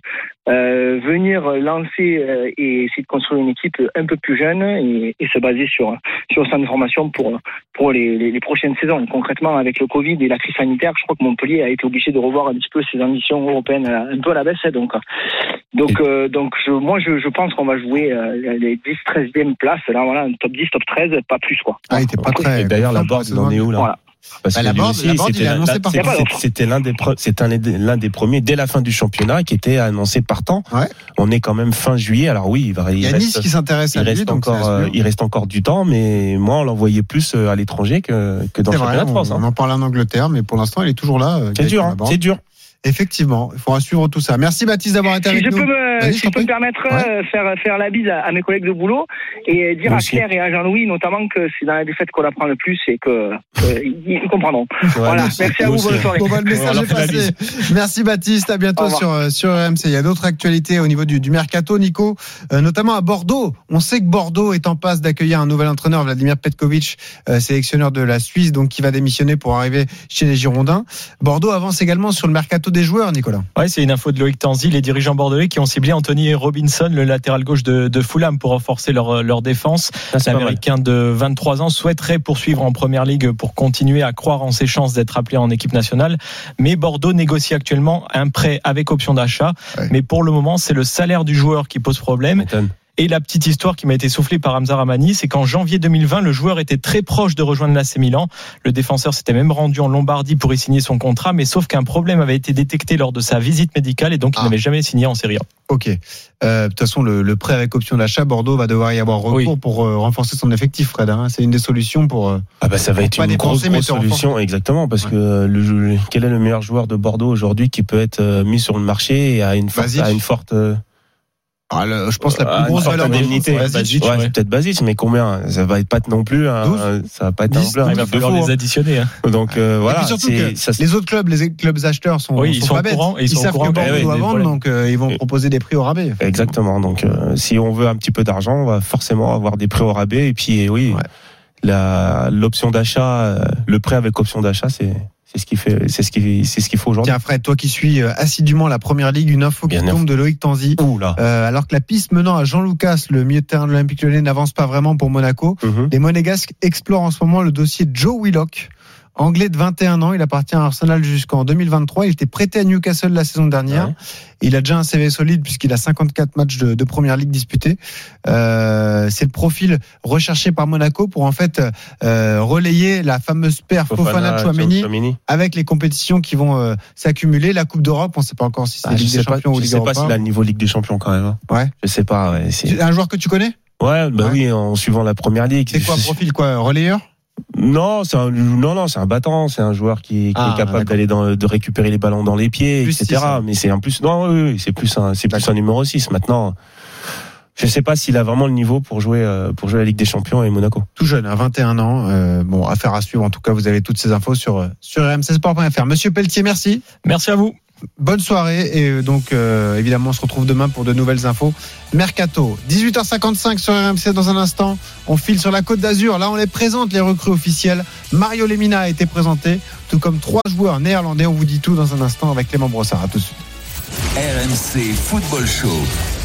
euh, venir lancer euh, et essayer de construire une équipe un peu plus jeune et, et se baser sur sur sa formation pour pour les, les, les prochaines saisons. Et concrètement, avec le Covid et la crise sanitaire, je crois que Montpellier a été obligé de revoir un petit peu ses ambitions européennes euh, un peu à la baisse. hein, Donc donc euh, donc je, moi je, je pense qu'on va jouer euh, les 10 13e places là voilà, un top 10, top 13, pas plus quoi. Ah, il était pas très. D'ailleurs, la pour il en est où là? Voilà. Parce Bah, que la lui Borde- aussi, la Borde, il c'était a annoncé par c'était- contre. c'était l'un des pre- c'était l'un des, l'un des premiers dès la fin du championnat qui était annoncé partant. Ouais. On est quand même fin juillet. Alors oui, il va Il y a reste- Nice qui s'intéresse à il lui, reste donc encore, euh, il reste encore du temps, mais moi on l'envoyait plus euh, à l'étranger que, que dans C'est le vrai, championnat de on, France. hein. on en parle en Angleterre, mais pour l'instant, il est toujours là. euh, C'est dur, hein, c'est dur. Effectivement, il faudra suivre tout ça. Merci Baptiste d'avoir été Si avec je nous. peux me, si je peux me permettre Ouais. euh, faire faire la bise à, à mes collègues de boulot et dire Moi à aussi. Claire et à Jean-Louis notamment que c'est dans la défaite qu'on apprend le plus et que, que ils, ils comprendront. voilà, merci à vous, bonne aussi. soirée. Bon, bah, le On message est passé. Merci Baptiste, à bientôt sur, euh, sur RMC. Il y a d'autres actualités au niveau du, du mercato, Nico, euh, notamment à Bordeaux. On sait que Bordeaux est en passe d'accueillir un nouvel entraîneur, Vladimir Petkovic, euh, sélectionneur de la Suisse, donc qui va démissionner pour arriver chez les Girondins. Bordeaux avance également sur le mercato des joueurs, Nicolas. Ouais, c'est une info de Loïc Tanzi. Les dirigeants bordelais qui ont ciblé Anthony Robinson, le latéral gauche de, de Fulham, pour renforcer leur, leur défense. L'Américain de 23 ans souhaiterait poursuivre en première ligue pour continuer à croire en ses chances d'être appelé en équipe nationale. Mais Bordeaux négocie actuellement un prêt avec option d'achat. Ouais. Mais pour le moment, c'est le salaire du joueur qui pose problème. M'étonne. Et la petite histoire qui m'a été soufflée par Hamza Ramani, c'est qu'en janvier 2020, le joueur était très proche de rejoindre l'AC Milan. Le défenseur s'était même rendu en Lombardie pour y signer son contrat, mais sauf qu'un problème avait été détecté lors de sa visite médicale et donc il Ah. n'avait jamais signé en Serie A. Ok. Euh, De toute façon, le, le prêt avec option d'achat, Bordeaux va devoir y avoir recours Oui. pour euh, renforcer son effectif, Fred. hein. C'est une des solutions pour. euh, Ah bah ça va être une grosse, grosse solution, exactement, parce Ouais. que le, le- quel est le meilleur joueur de Bordeaux aujourd'hui qui peut être euh, mis sur le marché et a une forte, Basic. a une forte, ah, le- je pense la plus une grosse valeur marchande, c'est Basic, Ouais, ouais. c'est peut-être Basic, mais combien Ça va être pas non plus, un- 12? ça va pas être 10, non plus un Il va de falloir les additionner. hein. hein. Donc euh, voilà, ça les autres clubs, les clubs acheteurs sont, Oui, ils sont pas bêtes. courant, ils sont savent courant que Bordeaux doit vendre, donc euh, ils vont proposer des prix au rabais. Exactement. Donc, euh, si on veut un petit peu d'argent, on va forcément avoir des prêts au rabais. Et puis, oui, Ouais. la l'option d'achat, euh, le prêt avec option d'achat, c'est c'est ce qui fait, c'est ce qui, c'est ce qu'il faut aujourd'hui. Tiens, Fred, toi qui suis euh, assidûment la première ligue, une info Bien qui tombe de Loïc Tanzi. Euh, alors que la piste menant à Jean Lucas, le milieu de terrain de l'Olympique Lyonnais, n'avance pas vraiment pour Monaco, Mhm. les Monégasques explorent en ce moment le dossier de Joe Willock. Anglais de 21 ans, il appartient à Arsenal jusqu'en 2023. Il était prêté à Newcastle la saison dernière. Ouais. Il a déjà un CV solide puisqu'il a 54 matchs de, de première ligue disputés. Euh, c'est le profil recherché par Monaco pour en fait euh, relayer la fameuse paire Fofana Chouameni Chouameni. avec les compétitions qui vont euh, s'accumuler. La Coupe d'Europe, on ne sait pas encore si c'est Ah, Ligue des pas, Champions ou je Ligue sais pas Europa. s'il a le niveau Ligue des Champions quand même. hein. Ouais. Je sais pas. Ouais, Un joueur que tu connais? Ouais bah Ouais. oui, en suivant la première ligue. C'est quoi, profil quoi, relayeur? Non, c'est un, non, non, c'est un battant. C'est un joueur qui, qui Ah, est capable d'aller dans, de récupérer les ballons dans les pieds, Plus etc. six, hein. Mais c'est un plus, non, oui, oui, c'est plus un, c'est plus un numéro 6. Maintenant, je sais pas s'il a vraiment le niveau pour jouer, euh, pour jouer la Ligue des Champions et Monaco. Tout jeune, à 21 ans. Euh, bon, affaire à suivre. En tout cas, vous avez toutes ces infos sur, euh, sur rmcsport.fr. Monsieur Pelletier, merci. Merci à vous. Bonne soirée. Et euh, donc, euh, évidemment, on se retrouve demain pour de nouvelles infos. Mercato, 18h55 sur RMC dans un instant. On file sur la côte d'Azur. Là, on les présente, les recrues officielles. Mario Lemina a été présenté, tout comme trois joueurs néerlandais. On vous dit tout dans un instant avec Clément Brossard. À tout de suite. RMC Football Show.